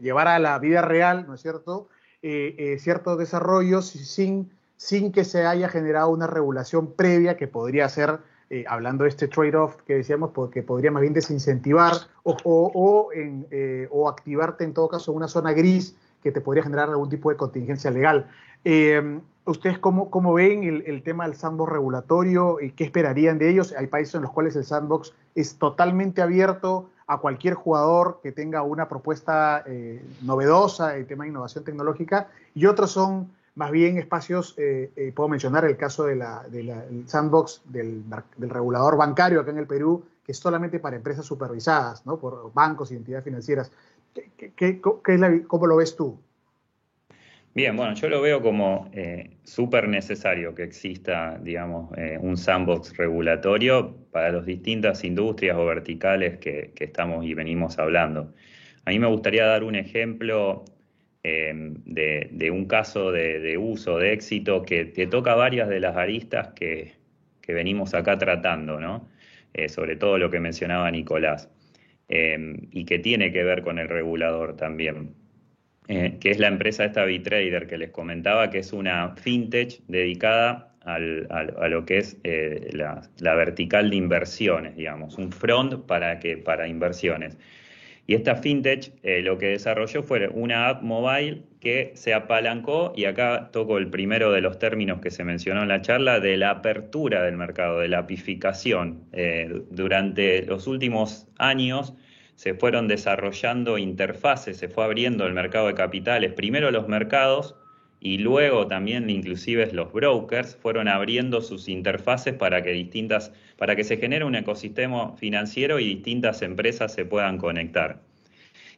llevar a la vida real, ¿no es cierto?, eh, eh, ciertos desarrollos sin, sin que se haya generado una regulación previa que podría ser, eh, hablando de este trade-off que decíamos, que podría más bien desincentivar o, o, o, activarte en todo caso en una zona gris que te podría generar algún tipo de contingencia legal. ¿Ustedes cómo, cómo ven el, tema del sandbox regulatorio y qué esperarían de ellos? Hay países en los cuales el sandbox es totalmente abierto a cualquier jugador que tenga una propuesta eh, novedosa en tema de innovación tecnológica y otros son más bien espacios, eh, eh, puedo mencionar el caso del sandbox del, regulador bancario acá en el Perú, que es solamente para empresas supervisadas por bancos y entidades financieras. ¿Qué, ¿Cómo lo ves tú? Bien, bueno, yo lo veo como eh, súper necesario que exista, digamos, eh, un sandbox regulatorio para las distintas industrias o verticales que, estamos y venimos hablando. A mí me gustaría dar un ejemplo em, de, un caso de, uso, de éxito, que, toca varias de las aristas que, venimos acá tratando, ¿no? Eh, sobre todo lo que mencionaba Nicolás, em, y que tiene que ver con el regulador también. Eh, que es la empresa esta Bitrader que les comentaba, que es una fintech dedicada a lo que es eh, la, vertical de inversiones, digamos, un front para, que, para inversiones. Y esta fintech eh, lo que desarrolló fue una app mobile que se apalancó, y acá toco el primero de los términos que se mencionó en la charla, de la apertura del mercado, de la apificación. durante los últimos años, se fueron desarrollando interfaces, se fue abriendo el mercado de capitales, primero los mercados y luego también inclusive los brokers fueron abriendo sus interfaces para que distintas, para que se genere un ecosistema financiero y distintas empresas se puedan conectar.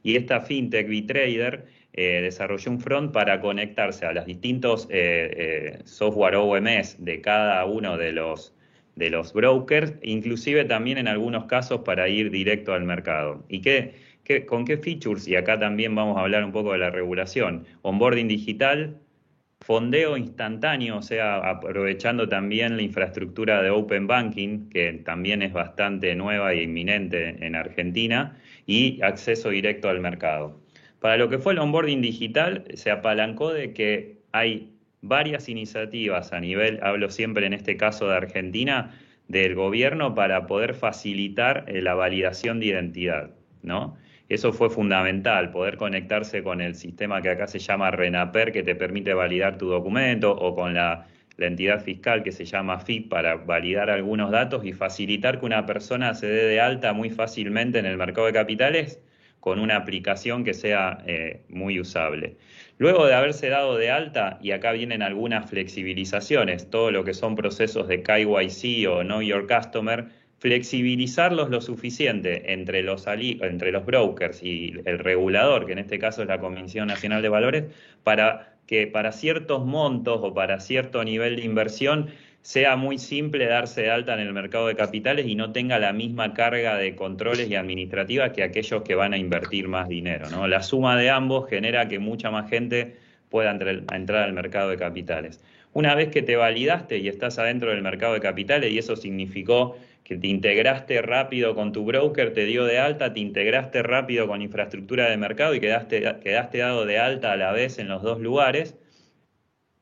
Y esta fintech Bitrader eh, desarrolló un front para conectarse a los distintos eh, eh, software OMS de cada uno de los, de los brokers, inclusive también en algunos casos para ir directo al mercado. ¿Y qué, con qué features? Y acá también vamos a hablar un poco de la regulación. Onboarding digital, fondeo instantáneo, o sea, aprovechando también la infraestructura de Open Banking, que también es bastante nueva e inminente en Argentina, y acceso directo al mercado. Para lo que fue el onboarding digital, se apalancó de que hay varias iniciativas a nivel, hablo siempre en este caso de Argentina, del gobierno para poder facilitar eh, la validación de identidad, ¿no? Eso fue fundamental, poder conectarse con el sistema que acá se llama RENAPER, que te permite validar tu documento, o con la, entidad fiscal que se llama FIP para validar algunos datos y facilitar que una persona se dé de alta muy fácilmente en el mercado de capitales con una aplicación que sea eh, muy usable. Luego de haberse dado de alta, y acá vienen algunas flexibilizaciones, todo lo que son procesos de KYC o Know Your Customer, flexibilizarlos lo suficiente entre los, entre los brokers y el regulador, que en este caso es la Comisión Nacional de Valores, para que para ciertos montos o para cierto nivel de inversión sea muy simple darse de alta en el mercado de capitales y no tenga la misma carga de controles y administrativas que aquellos que van a invertir más dinero. ¿no? La suma de ambos genera que mucha más gente pueda entrar al mercado de capitales. Una vez que te validaste y estás adentro del mercado de capitales, y eso significó que te integraste rápido con tu broker, te dio de alta, te integraste rápido con infraestructura de mercado y quedaste, quedaste dado de alta a la vez en los dos lugares,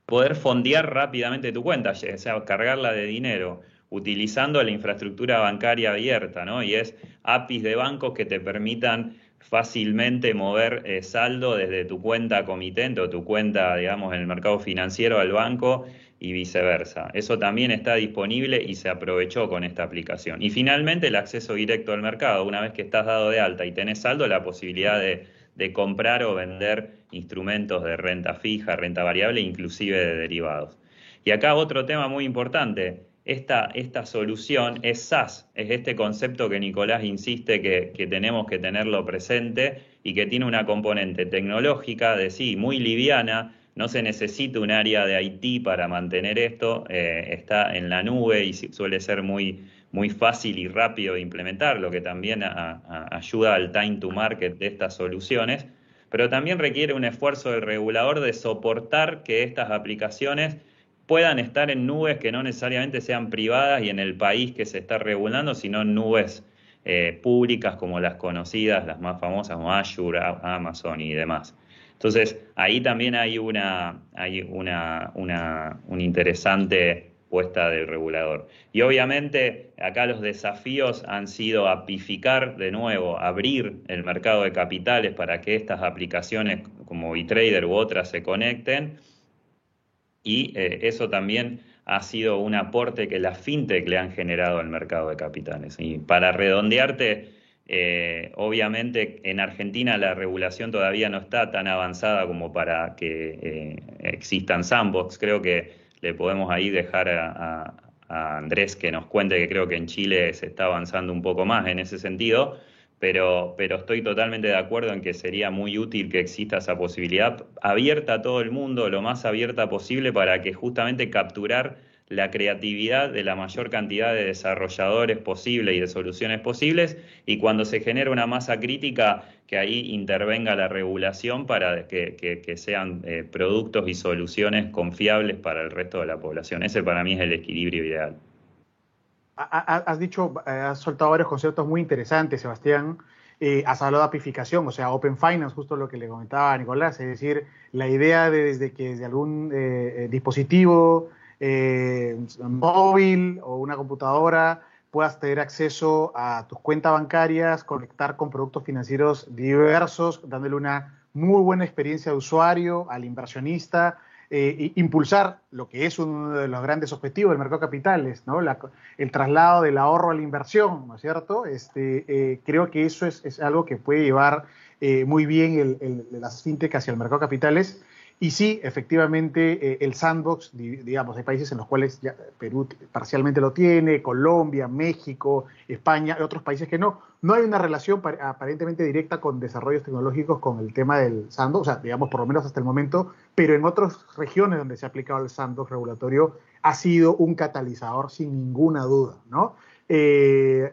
poder fondear rápidamente tu cuenta, o sea, cargarla de dinero utilizando la infraestructura bancaria abierta, ¿no? Y es APIs de bancos que te permitan fácilmente mover eh, saldo desde tu cuenta comitente o tu cuenta, digamos, en el mercado financiero al banco y viceversa. Eso también está disponible y se aprovechó con esta aplicación. Y finalmente el acceso directo al mercado. Una vez que estás dado de alta y tenés saldo, la posibilidad de, comprar o vender instrumentos de renta fija, renta variable, inclusive de derivados. Y acá otro tema muy importante. Esta, esta, solución es SaaS, es este concepto que Nicolás insiste que, que, tenemos que tenerlo presente y que tiene una componente tecnológica de sí, muy liviana, no se necesita un área de IT para mantener esto, eh, está en la nube y suele ser muy, muy fácil y rápido de implementar, lo que también ayuda al time to market de estas soluciones, pero también requiere un esfuerzo del regulador de soportar que estas aplicaciones puedan estar en nubes que no necesariamente sean privadas y en el país que se está regulando, sino en nubes eh, públicas como las conocidas, las más famosas como Azure, Amazon y demás. Entonces, ahí también hay una, hay una, una, interesante puesta del regulador. Y obviamente acá los desafíos han sido apificar de nuevo, abrir el mercado de capitales para que estas aplicaciones como Bitrader u otras se conecten. Y eh, eso también ha sido un aporte que las fintech le han generado al mercado de capitales. Y para redondearte, eh, obviamente en Argentina la regulación todavía no está tan avanzada como para que eh, existan sandbox. Creo que le podemos ahí dejar a, Andrés que nos cuente que creo que en Chile se está avanzando un poco más en ese sentido, pero, pero estoy totalmente de acuerdo en que sería muy útil que exista esa posibilidad abierta a todo el mundo, lo más abierta posible para que justamente capturar la creatividad de la mayor cantidad de desarrolladores posible y de soluciones posibles y cuando se genera una masa crítica que ahí intervenga la regulación para que, sean eh, productos y soluciones confiables para el resto de la población. Ese para mí es el equilibrio ideal. Has dicho, eh, has soltado varios conceptos muy interesantes, Sebastián. Eh, has hablado de apificación, o sea, Open Finance, justo lo que le comentaba a Nicolás, es decir, la idea de desde que desde algún dispositivo eh, móvil o una computadora puedas tener acceso a tus cuentas bancarias, conectar con productos financieros diversos, dándole una muy buena experiencia de usuario al inversionista, e impulsar lo que es uno de los grandes objetivos del mercado de capitales, ¿no? el traslado del ahorro a la inversión, ¿no es cierto? Este, eh, creo que eso es, algo que puede llevar muy bien el, el, las fintech hacia el mercado de capitales Y sí, efectivamente, eh, el sandbox, digamos, hay países en los cuales ya Perú parcialmente lo tiene, Colombia, México, España, otros países que no. No hay una relación aparentemente directa con desarrollos tecnológicos con el tema del sandbox, o sea, digamos, por lo menos hasta el momento, pero en otras regiones donde se ha aplicado el sandbox regulatorio ha sido un catalizador sin ninguna duda, ¿no? Eh,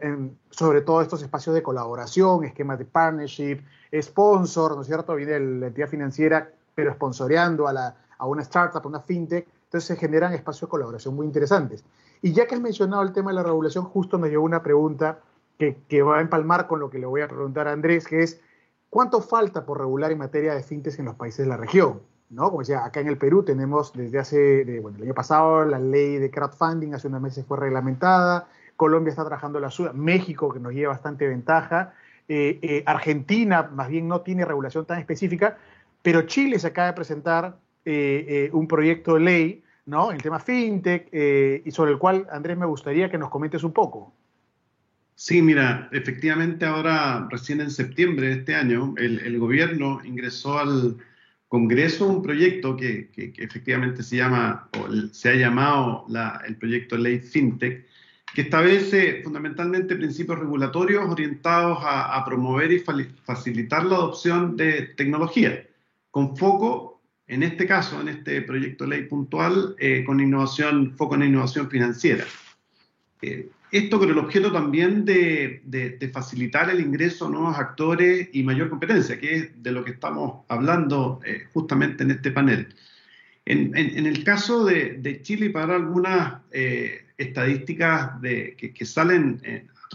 sobre todo estos espacios de colaboración, esquemas de partnership, sponsor, ¿no es cierto? Viene la entidad financiera, pero sponsoreando a, la, a una startup, a una fintech, entonces se generan espacios de colaboración muy interesantes. Y ya que has mencionado el tema de la regulación, justo me llegó una pregunta que, que va a empalmar con lo que le voy a preguntar a Andrés, que es, ¿cuánto falta por regular en materia de fintech en los países de la región? ¿no? Como decía, acá en el Perú tenemos desde hace, bueno, el año pasado la ley de crowdfunding, hace unos meses fue reglamentada, Colombia está trabajando la suya, México, que nos lleva bastante ventaja, eh, eh, Argentina más bien no tiene regulación tan específica, pero Chile se acaba de presentar eh, un proyecto de ley, ¿no? El tema fintech, y sobre el cual, Andrés, me gustaría que nos comentes un poco. Sí, mira, efectivamente ahora, recién en septiembre de este año, el, gobierno ingresó al Congreso un proyecto que, efectivamente se llama, o se ha llamado el proyecto de ley FinTech, que establece fundamentalmente principios regulatorios orientados a, promover y facilitar la adopción de tecnología, con foco, en este caso, en este proyecto de ley puntual, eh, con innovación, foco en innovación financiera. Eh, esto con el objeto también de, facilitar el ingreso a nuevos actores y mayor competencia, que es de lo que estamos hablando eh, justamente en este panel. En, el caso de, Chile, para algunas estadísticas de, que, salen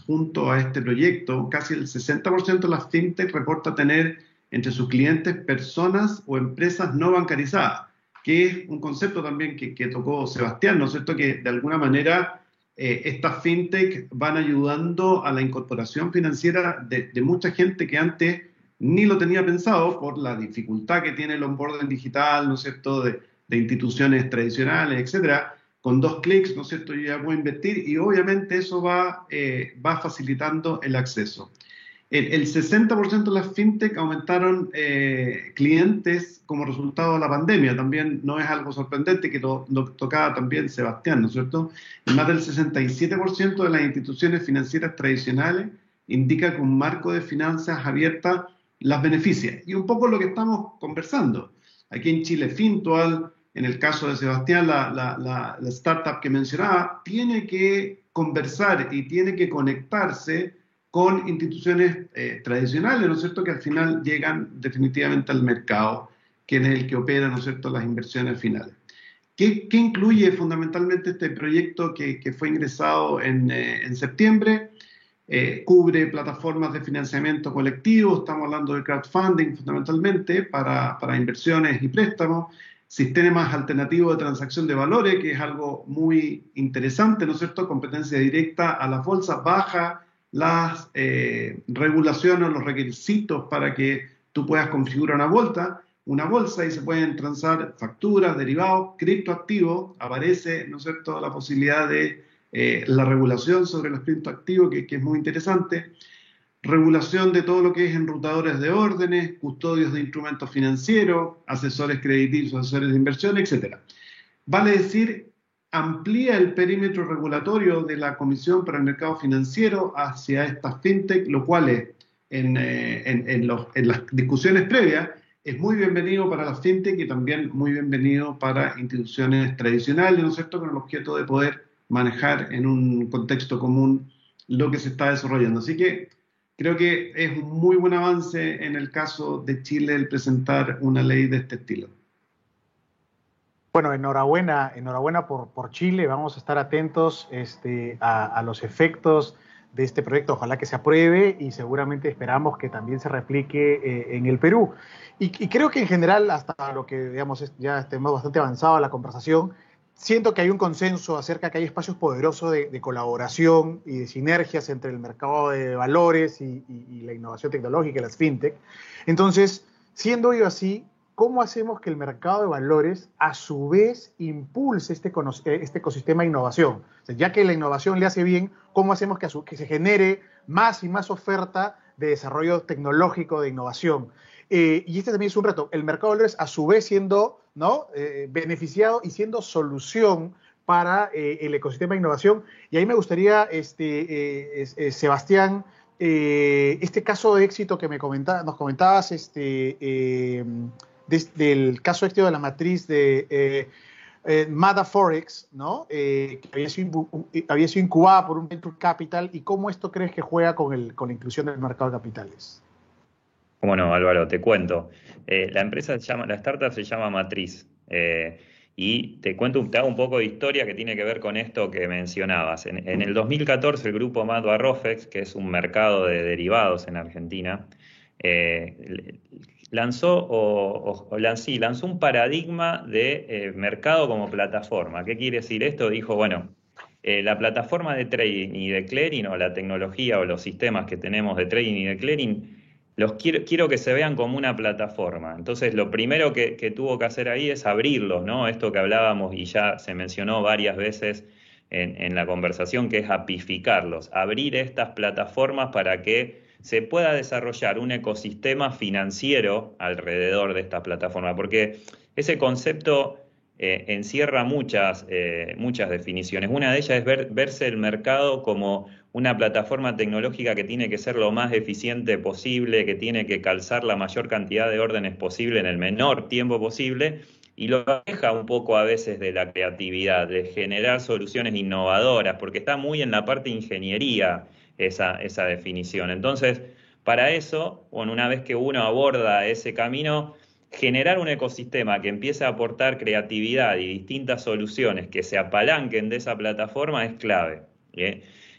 junto a este proyecto, casi el 60% de las fintech reporta tener entre sus clientes personas o empresas no bancarizadas, que es un concepto también que, tocó Sebastián, ¿no es cierto? Que de alguna manera eh, estas fintech van ayudando a la incorporación financiera de, mucha gente que antes ni lo tenía pensado por la dificultad que tiene el onboarding digital, ¿no es cierto?, de, de instituciones tradicionales, etcétera, con dos clics, ¿no es cierto?, yo ya puedo invertir y obviamente eso va, eh, va facilitando el acceso. El, 60% de las fintech aumentaron eh, clientes como resultado de la pandemia. También no es algo sorprendente que lo, tocaba también Sebastián, ¿no es cierto? más del 67% de las instituciones financieras tradicionales indica que un marco de finanzas abiertas las beneficia. Y un poco lo que estamos conversando. Aquí en Chile, Fintual, en el caso de Sebastián, la, startup que mencionaba, tiene que conversar y tiene que conectarse con instituciones eh, tradicionales, ¿no es cierto?, que al final llegan definitivamente al mercado, que es el que opera, ¿no es cierto?, las inversiones finales. ¿Qué, incluye fundamentalmente este proyecto que, fue ingresado en, eh, septiembre? Eh, cubre plataformas de financiamiento colectivo, estamos hablando de crowdfunding fundamentalmente para, para inversiones y préstamos, sistemas alternativos de transacción de valores, que es algo muy interesante, ¿no es cierto? Competencia directa a las bolsas, baja las eh, regulaciones, los requisitos para que tú puedas configurar una bolsa, una bolsa y se pueden transar facturas, derivados, criptoactivos, aparece, ¿no es cierto?, la posibilidad de eh, la regulación sobre los criptoactivos, que, que es muy interesante regulación de todo lo que es enrutadores de órdenes, custodios de instrumentos financieros, asesores crediticios, asesores de inversión, etc. Vale decir, amplía el perímetro regulatorio de la Comisión para el Mercado Financiero hacia estas fintech, lo cual es, en, eh, en, las discusiones previas es muy bienvenido para las fintech y también muy bienvenido para instituciones tradicionales, ¿no es cierto?, con el objeto de poder manejar en un contexto común lo que se está desarrollando. Así que creo que es un muy buen avance en el caso de Chile el presentar una ley de este estilo. Bueno, enhorabuena, enhorabuena por, por Chile. Vamos a estar atentos este, a, los efectos de este proyecto. Ojalá que se apruebe y seguramente esperamos que también se replique eh, en el Perú. Y, y, creo que en general, hasta lo que digamos ya estemos bastante avanzado la conversación, siento que hay un consenso acerca de que hay espacios poderosos de, colaboración y de sinergias entre el mercado de valores y, la innovación tecnológica, las fintech. Entonces, siendo yo así, ¿cómo hacemos que el mercado de valores a su vez impulse este, eh, este ecosistema de innovación? ya que la innovación le hace bien, ¿cómo hacemos que, se genere más y más oferta de desarrollo tecnológico, de innovación? Eh, y este también es un reto. El mercado de valores, a su vez, siendo ¿no? beneficiado y siendo solución para el ecosistema de innovación. Y ahí me gustaría, este, Sebastián, este caso de éxito que me comenta, nos comentabas, este, del caso de éxito de la matriz de eh, Mada Forex, ¿no? Eh, que había sido, había sido, incubada por un Venture Capital, y cómo esto crees que juega con, el, con la inclusión del mercado de capitales. Bueno, Álvaro, te cuento. Eh, la empresa se llama, la startup se llama Matriz. y te cuento, te hago un poco de historia que tiene que ver con esto que mencionabas. En, en el 2014, el grupo Madua Rofex, que es un mercado de derivados en Argentina, lanzó, o, lanzó, un paradigma de eh, mercado como plataforma. ¿Qué quiere decir esto? Dijo, bueno, eh, la plataforma de trading y de clearing, o la tecnología o los sistemas que tenemos de trading y de clearing, los quiero, quiero que se vean como una plataforma. Entonces, lo primero que, tuvo que hacer ahí es abrirlos, ¿no? Esto que hablábamos y ya se mencionó varias veces en, en la conversación, que es apificarlos, abrir estas plataformas para que se pueda desarrollar un ecosistema financiero alrededor de esta plataforma, porque ese concepto eh, encierra muchas, eh, muchas definiciones. Una de ellas es verse el mercado como una plataforma tecnológica que tiene que ser lo más eficiente posible, que tiene que calzar la mayor cantidad de órdenes posible en el menor tiempo posible, y lo aleja un poco a veces de la creatividad, de generar soluciones innovadoras, porque está muy en la parte de ingeniería esa, esa definición. Entonces, para eso, bueno, una vez que uno aborda ese camino, generar un ecosistema que empiece a aportar creatividad y distintas soluciones que se apalanquen de esa plataforma es clave.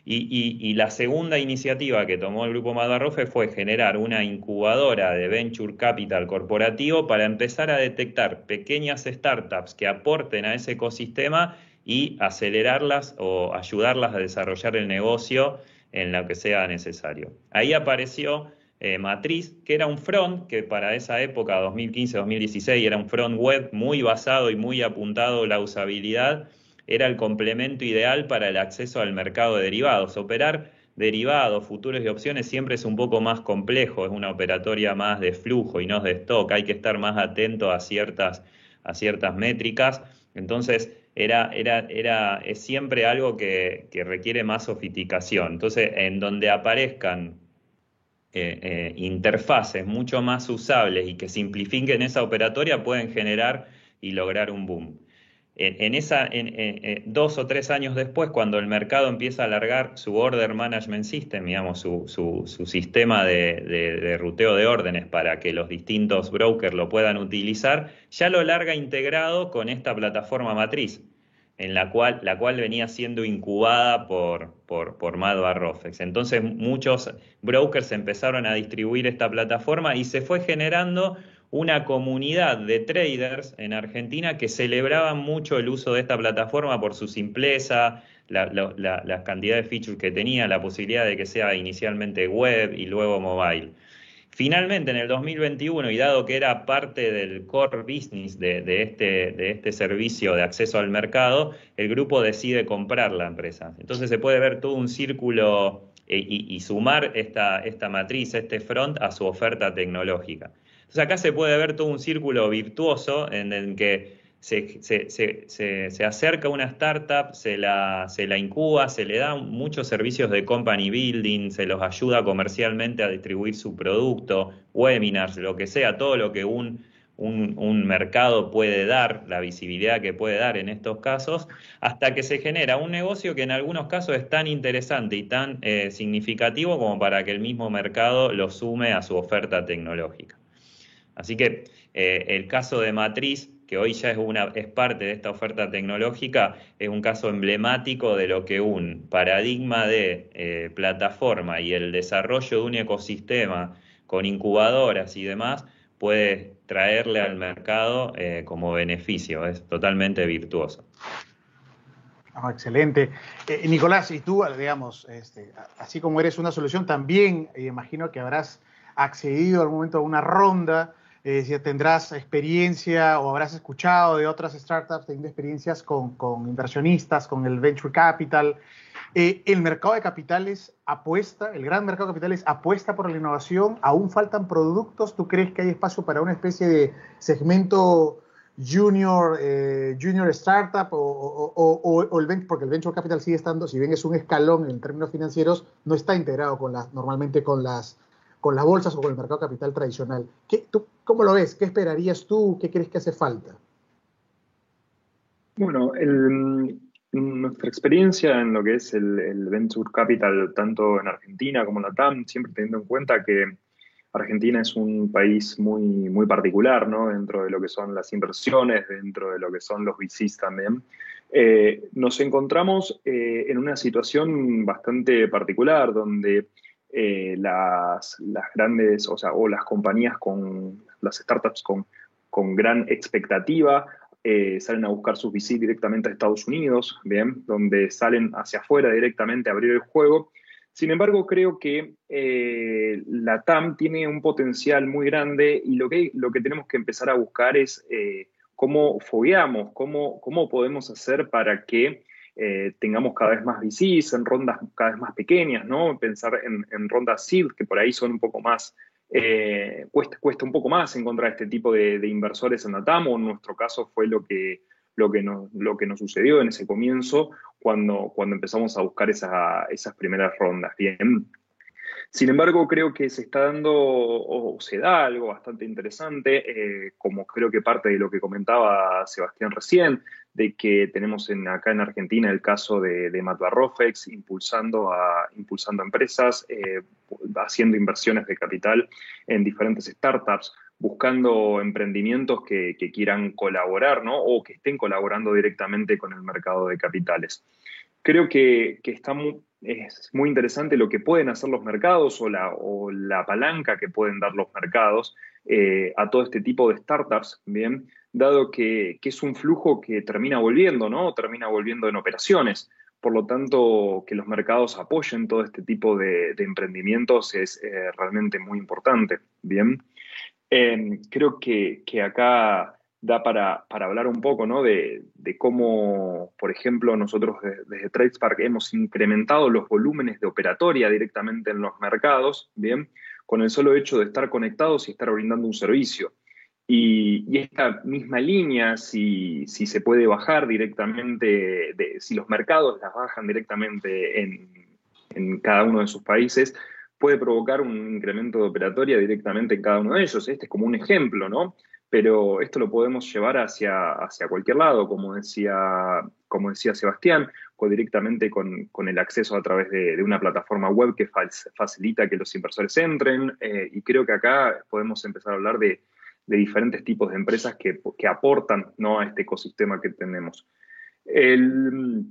Y, la segunda iniciativa que tomó el Grupo Madarrofe fue generar una incubadora de Venture Capital corporativo para empezar a detectar pequeñas startups que aporten a ese ecosistema y acelerarlas o ayudarlas a desarrollar el negocio en lo que sea necesario. Ahí apareció eh, Matriz, que era un front que para esa época, 2015-2016, era un front web muy basado y muy apuntado la usabilidad, era el complemento ideal para el acceso al mercado de derivados. Operar derivados, futuros y opciones siempre es un poco más complejo, es una operatoria más de flujo y no de stock, hay que estar más atento a ciertas, a ciertas métricas. Entonces, era, era, era, es siempre algo que, requiere más sofisticación. Entonces, en donde aparezcan eh, eh, interfaces mucho más usables y que simplifiquen esa operatoria, pueden generar y lograr un boom. En, esa, en, dos o tres años después, cuando el mercado empieza a alargar su Order Management System, digamos, su, sistema de, de, ruteo de órdenes para que los distintos brokers lo puedan utilizar, ya lo larga integrado con esta plataforma matriz, en la cual, la cual venía siendo incubada por, por, por Rofex. Entonces muchos brokers empezaron a distribuir esta plataforma y se fue generando una comunidad de traders en Argentina que celebraban mucho el uso de esta plataforma por su simpleza, la, cantidad de features que tenía, la posibilidad de que sea inicialmente web y luego mobile. Finalmente, en el 2021, y dado que era parte del core business de, este, de este servicio de acceso al mercado, el grupo decide comprar la empresa. Entonces se puede ver todo un círculo eh, y, sumar esta matriz, este front, a su oferta tecnológica. Entonces acá se puede ver todo un círculo virtuoso en el que se, se, acerca una startup, se la, se la incuba, se le dan muchos servicios de company building, se los ayuda comercialmente a distribuir su producto, webinars, lo que sea, todo lo que un, un, mercado puede dar, la visibilidad que puede dar en estos casos, hasta que se genera un negocio que en algunos casos es tan interesante y tan eh, significativo como para que el mismo mercado lo sume a su oferta tecnológica. Así que eh, el caso de Matriz, que hoy ya es, una, es parte de esta oferta tecnológica, es un caso emblemático de lo que un paradigma de eh, plataforma y el desarrollo de un ecosistema con incubadoras y demás puede traerle al mercado eh, como beneficio. Es totalmente virtuoso. Ah, excelente. Nicolás, y tú, digamos, este, así como eres una solución, también imagino que habrás accedido al momento a una ronda eh, si tendrás experiencia o habrás escuchado de otras startups teniendo experiencias con, inversionistas, con el venture capital. Eh, el mercado de capitales apuesta, el gran mercado de capitales apuesta por la innovación, aún faltan productos, ¿tú crees que hay espacio para una especie de segmento junior, eh, junior startup o, el venture, porque el venture capital sigue estando, si bien es un escalón en términos financieros, no está integrado con normalmente con las, con las bolsas o con el mercado capital tradicional. ¿Qué, tú, ¿Cómo lo ves? ¿Qué esperarías tú? ¿Qué crees que hace falta? Bueno, nuestra experiencia en lo que es el, el, venture capital, tanto en Argentina como en la TAM, siempre teniendo en cuenta que Argentina es un país muy, muy particular, ¿no? Dentro de lo que son las inversiones, dentro de lo que son los VCs también. Eh, nos encontramos eh, en una situación bastante particular donde eh, las, grandes, o sea, o las compañías con, las startups con, con gran expectativa, salen a buscar sus VCs directamente a Estados Unidos, ¿bien? Donde salen hacia afuera directamente a abrir el juego sin embargo, creo que eh, la TAM tiene un potencial muy grande y lo que, lo que tenemos que empezar a buscar es eh, cómo fogueamos, cómo, cómo podemos hacer para que eh, tengamos cada vez más VCs en rondas cada vez más pequeñas, ¿no? Pensar en, rondas SEED, que por ahí son un poco más, cuesta, cuesta un poco más encontrar este tipo de, de inversores en la o en nuestro caso fue lo que, lo que, nos, lo que nos sucedió en ese comienzo cuando, cuando empezamos a buscar esas primeras rondas. Bien. Sin embargo, creo que se está dando o se da algo bastante interesante, eh, como creo que parte de lo que comentaba Sebastián recién, de que tenemos en, acá en Argentina el caso de, de impulsando a, impulsando empresas, eh, haciendo inversiones de capital en diferentes startups buscando emprendimientos que, quieran colaborar, ¿no? O que estén colaborando directamente con el mercado de capitales. Creo que, está es muy interesante lo que pueden hacer los mercados o la, o la palanca que pueden dar los mercados eh, a todo este tipo de startups, ¿bien? Dado que, es un flujo que termina volviendo, ¿no? Termina volviendo en operaciones. Por lo tanto, que los mercados apoyen todo este tipo de, emprendimientos es eh, realmente muy importante, ¿bien? Em, creo que, acá da para, hablar un poco ¿no? de, cómo, por ejemplo, nosotros desde, TradeSpark hemos incrementado los volúmenes de operatoria directamente en los mercados, ¿bien? con el solo hecho de estar conectados y estar brindando un servicio. Y, esta misma línea, si, se puede bajar directamente, si los mercados las bajan directamente en, en cada uno de sus países, puede provocar un incremento de operatoria directamente en cada uno de ellos. Este es como un ejemplo, ¿no? Pero esto lo podemos llevar hacia, hacia cualquier lado, como decía, como decía Sebastián, o directamente con, el acceso a través de, una plataforma web que facilita que los inversores entren. Eh, y creo que acá podemos empezar a hablar de, diferentes tipos de empresas que, aportan ¿no? a este ecosistema que tenemos. El,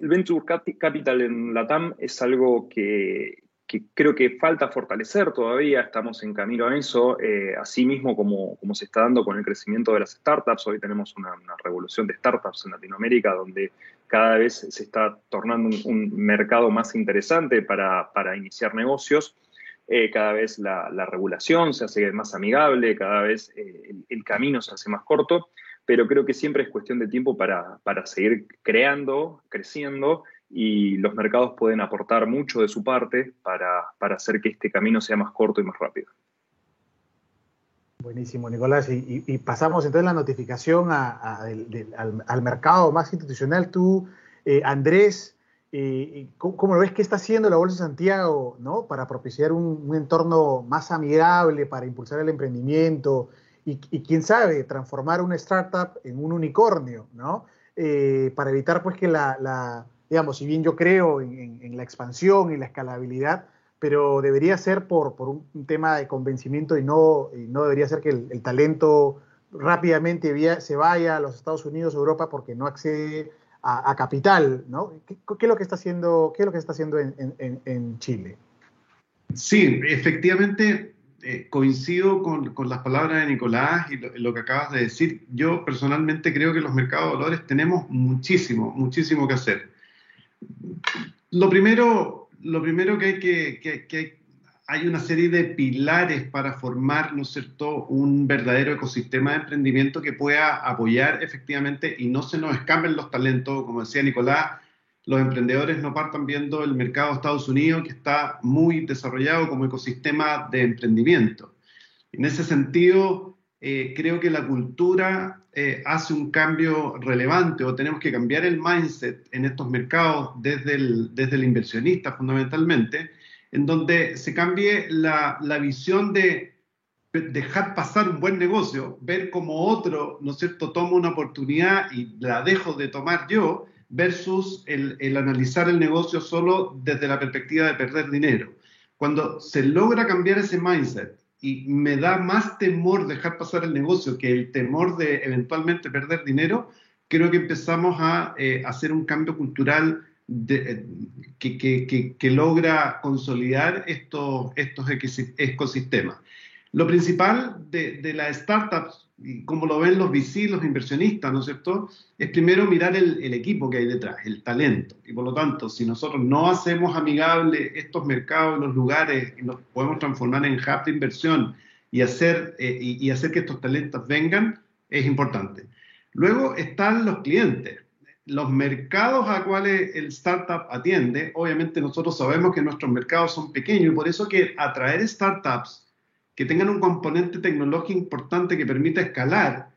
el Venture Capital en LATAM es algo que, que creo que falta fortalecer todavía, estamos en camino a eso, eh, así mismo como, como, se está dando con el crecimiento de las startups, hoy tenemos una, revolución de startups en Latinoamérica donde cada vez se está tornando un, mercado más interesante para, iniciar negocios, eh, cada vez la, regulación se hace más amigable, cada vez eh, el, camino se hace más corto, pero creo que siempre es cuestión de tiempo para, para seguir creando, creciendo y los mercados pueden aportar mucho de su parte para, hacer que este camino sea más corto y más rápido. Buenísimo, Nicolás. Y, pasamos entonces la notificación al, mercado más institucional. Tú, eh, Andrés, eh, ¿cómo, lo ves? ¿Qué está haciendo la Bolsa de Santiago ¿no? para propiciar un, entorno más amigable, para impulsar el emprendimiento y, quién sabe, transformar una startup en un unicornio, ¿no? Eh, para evitar pues que la digamos, si bien yo creo en, la expansión y la escalabilidad, pero debería ser por, un, tema de convencimiento y no, no debería ser que el, talento rápidamente se vaya a los Estados Unidos o Europa porque no accede a, capital, ¿no? ¿Qué, es lo que está haciendo, qué es lo que está haciendo en, Chile? Sí, efectivamente eh, coincido con, las palabras de Nicolás y lo, que acabas de decir. Yo personalmente creo que los mercados de valores tenemos muchísimo, muchísimo que hacer. Lo primero, lo primero que hay que, que, hay una serie de pilares para formar, ¿no es cierto?, un verdadero ecosistema de emprendimiento que pueda apoyar efectivamente y no se nos escapen los talentos, como decía Nicolás, los emprendedores no partan viendo el mercado de Estados Unidos, que está muy desarrollado como ecosistema de emprendimiento. En ese sentido, eh, creo que la cultura eh, hace un cambio relevante o tenemos que cambiar el mindset en estos mercados desde el, desde el inversionista fundamentalmente, en donde se cambie la, la visión de dejar pasar un buen negocio, ver como otro, ¿no es cierto?, toma una oportunidad y la dejo de tomar yo, versus el, el, analizar el negocio solo desde la perspectiva de perder dinero. Cuando se logra cambiar ese mindset y me da más temor dejar pasar el negocio que el temor de eventualmente perder dinero, creo que empezamos a eh, hacer un cambio cultural de, eh, que, que, que, logra consolidar estos, estos ecosistemas. Lo principal de, de las startups y como lo ven los VC, los inversionistas, ¿no es cierto? Es primero mirar el, el, equipo que hay detrás, el talento. Y por lo tanto, si nosotros no hacemos amigables estos mercados, los lugares, y nos podemos transformar en hub de inversión y hacer, eh, y, y, hacer que estos talentos vengan, es importante. Luego están los clientes. Los mercados a cuales el startup atiende, obviamente nosotros sabemos que nuestros mercados son pequeños y por eso que atraer startups que tengan un componente tecnológico importante que permita escalar,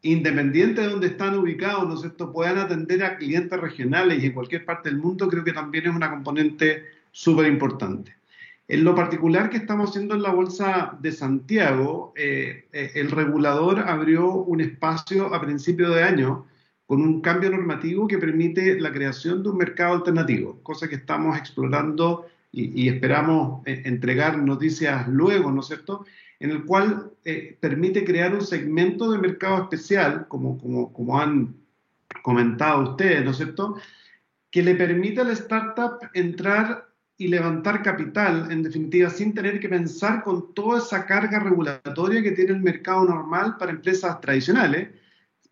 independiente de dónde están ubicados, ¿no es cierto?, puedan atender a clientes regionales y en cualquier parte del mundo, creo que también es una componente súper importante. En lo particular que estamos haciendo en la Bolsa de Santiago, eh, eh, el regulador abrió un espacio a principio de año con un cambio normativo que permite la creación de un mercado alternativo, cosa que estamos explorando y, esperamos eh, entregar noticias luego, ¿no es cierto?, en el cual eh, permite crear un segmento de mercado especial, como, como, como han comentado ustedes, ¿no es cierto?, que le permite la startup entrar y levantar capital, en definitiva, sin tener que pensar con toda esa carga regulatoria que tiene el mercado normal para empresas tradicionales,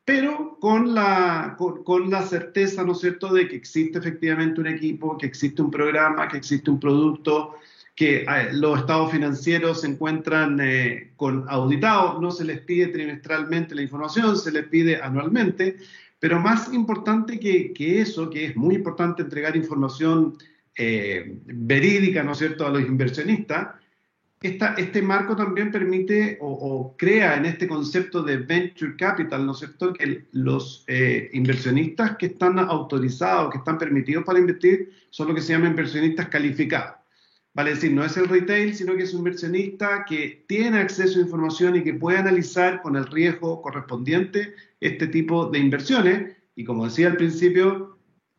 pero con la, con, la certeza, ¿no es cierto?, de que existe efectivamente un equipo, que existe un programa, que existe un producto, que eh, los estados financieros se encuentran eh, auditados, no se les pide trimestralmente la información, se les pide anualmente, pero más importante que, que eso, que es muy importante entregar información eh, verídica, ¿no es cierto?, a los inversionistas, este marco también permite o, crea en este concepto de venture capital, ¿no es cierto?, que los eh, inversionistas que están autorizados, que están permitidos para invertir, son lo que se llama inversionistas calificados. Vale decir, no es el retail, sino que es un inversionista que tiene acceso a información y que puede analizar con el riesgo correspondiente este tipo de inversiones. Y como decía al principio,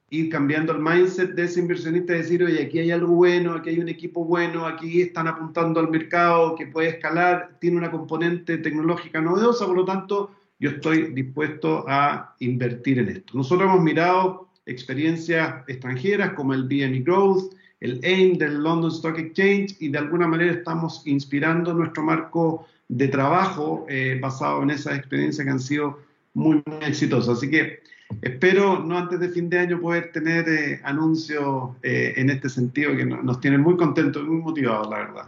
ir cambiando el mindset de ese inversionista, decir, oye, aquí hay algo bueno, aquí hay un equipo bueno, aquí están apuntando al mercado que puede escalar, tiene una componente tecnológica novedosa, por lo tanto, yo estoy dispuesto a invertir en esto. Nosotros hemos mirado experiencias extranjeras como el BME Growth, el AIM del London Stock Exchange y de alguna manera estamos inspirando nuestro marco de trabajo eh, basado en esas experiencias que han sido muy, muy exitosas. Así que Espero no antes de fin de año poder tener eh, anuncios eh, en este sentido que nos tienen muy contentos y muy motivados, la verdad.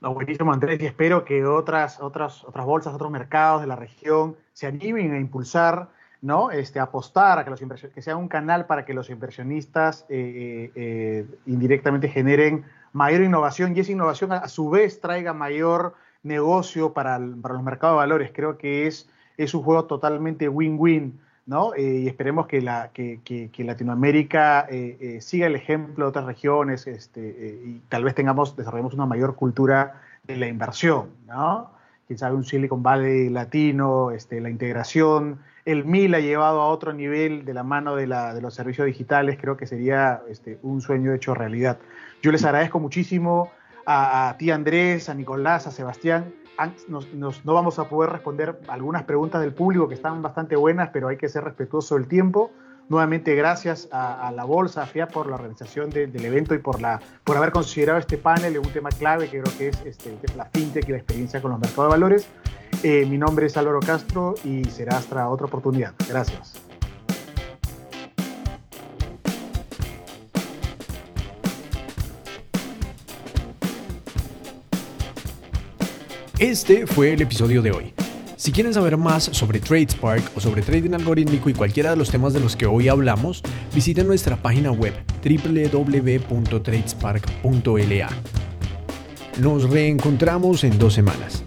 No, buenísimo, Andrés, y espero que otras, otras, otras bolsas, otros mercados de la región se animen a impulsar, ¿no? Este, apostar a que, los que sea un canal para que los inversionistas eh, indirectamente generen mayor innovación y esa innovación a, su vez traiga mayor negocio para, para los mercados de valores. Creo que es es un juego totalmente win-win, ¿no? Eh, y esperemos que, la, que, que, Latinoamérica eh, eh, siga el ejemplo de otras regiones este, y tal vez tengamos, desarrollemos una mayor cultura de la inversión, ¿no? Quién sabe, un Silicon Valley latino, este, la integración, el MIL ha llevado a otro nivel de la mano de, la, de los servicios digitales, creo que sería este, un sueño hecho realidad. Yo les agradezco muchísimo a, a ti Andrés, a Nicolás, a Sebastián, no vamos a poder responder algunas preguntas del público que están bastante buenas, pero hay que ser respetuoso del tiempo. Nuevamente, gracias a, la Bolsa, a FIA, por la organización del evento y por, la, por haber considerado este panel un tema clave que creo que es, este, la fintech y la experiencia con los mercados de valores. Eh, mi nombre es Álvaro Castro y será hasta otra oportunidad. Gracias. Este fue el episodio de hoy. Si quieren saber más sobre TradeSpark o sobre trading algorítmico y cualquiera de los temas de los que hoy hablamos, visiten nuestra página web www.tradespark.la. Nos reencontramos en dos semanas.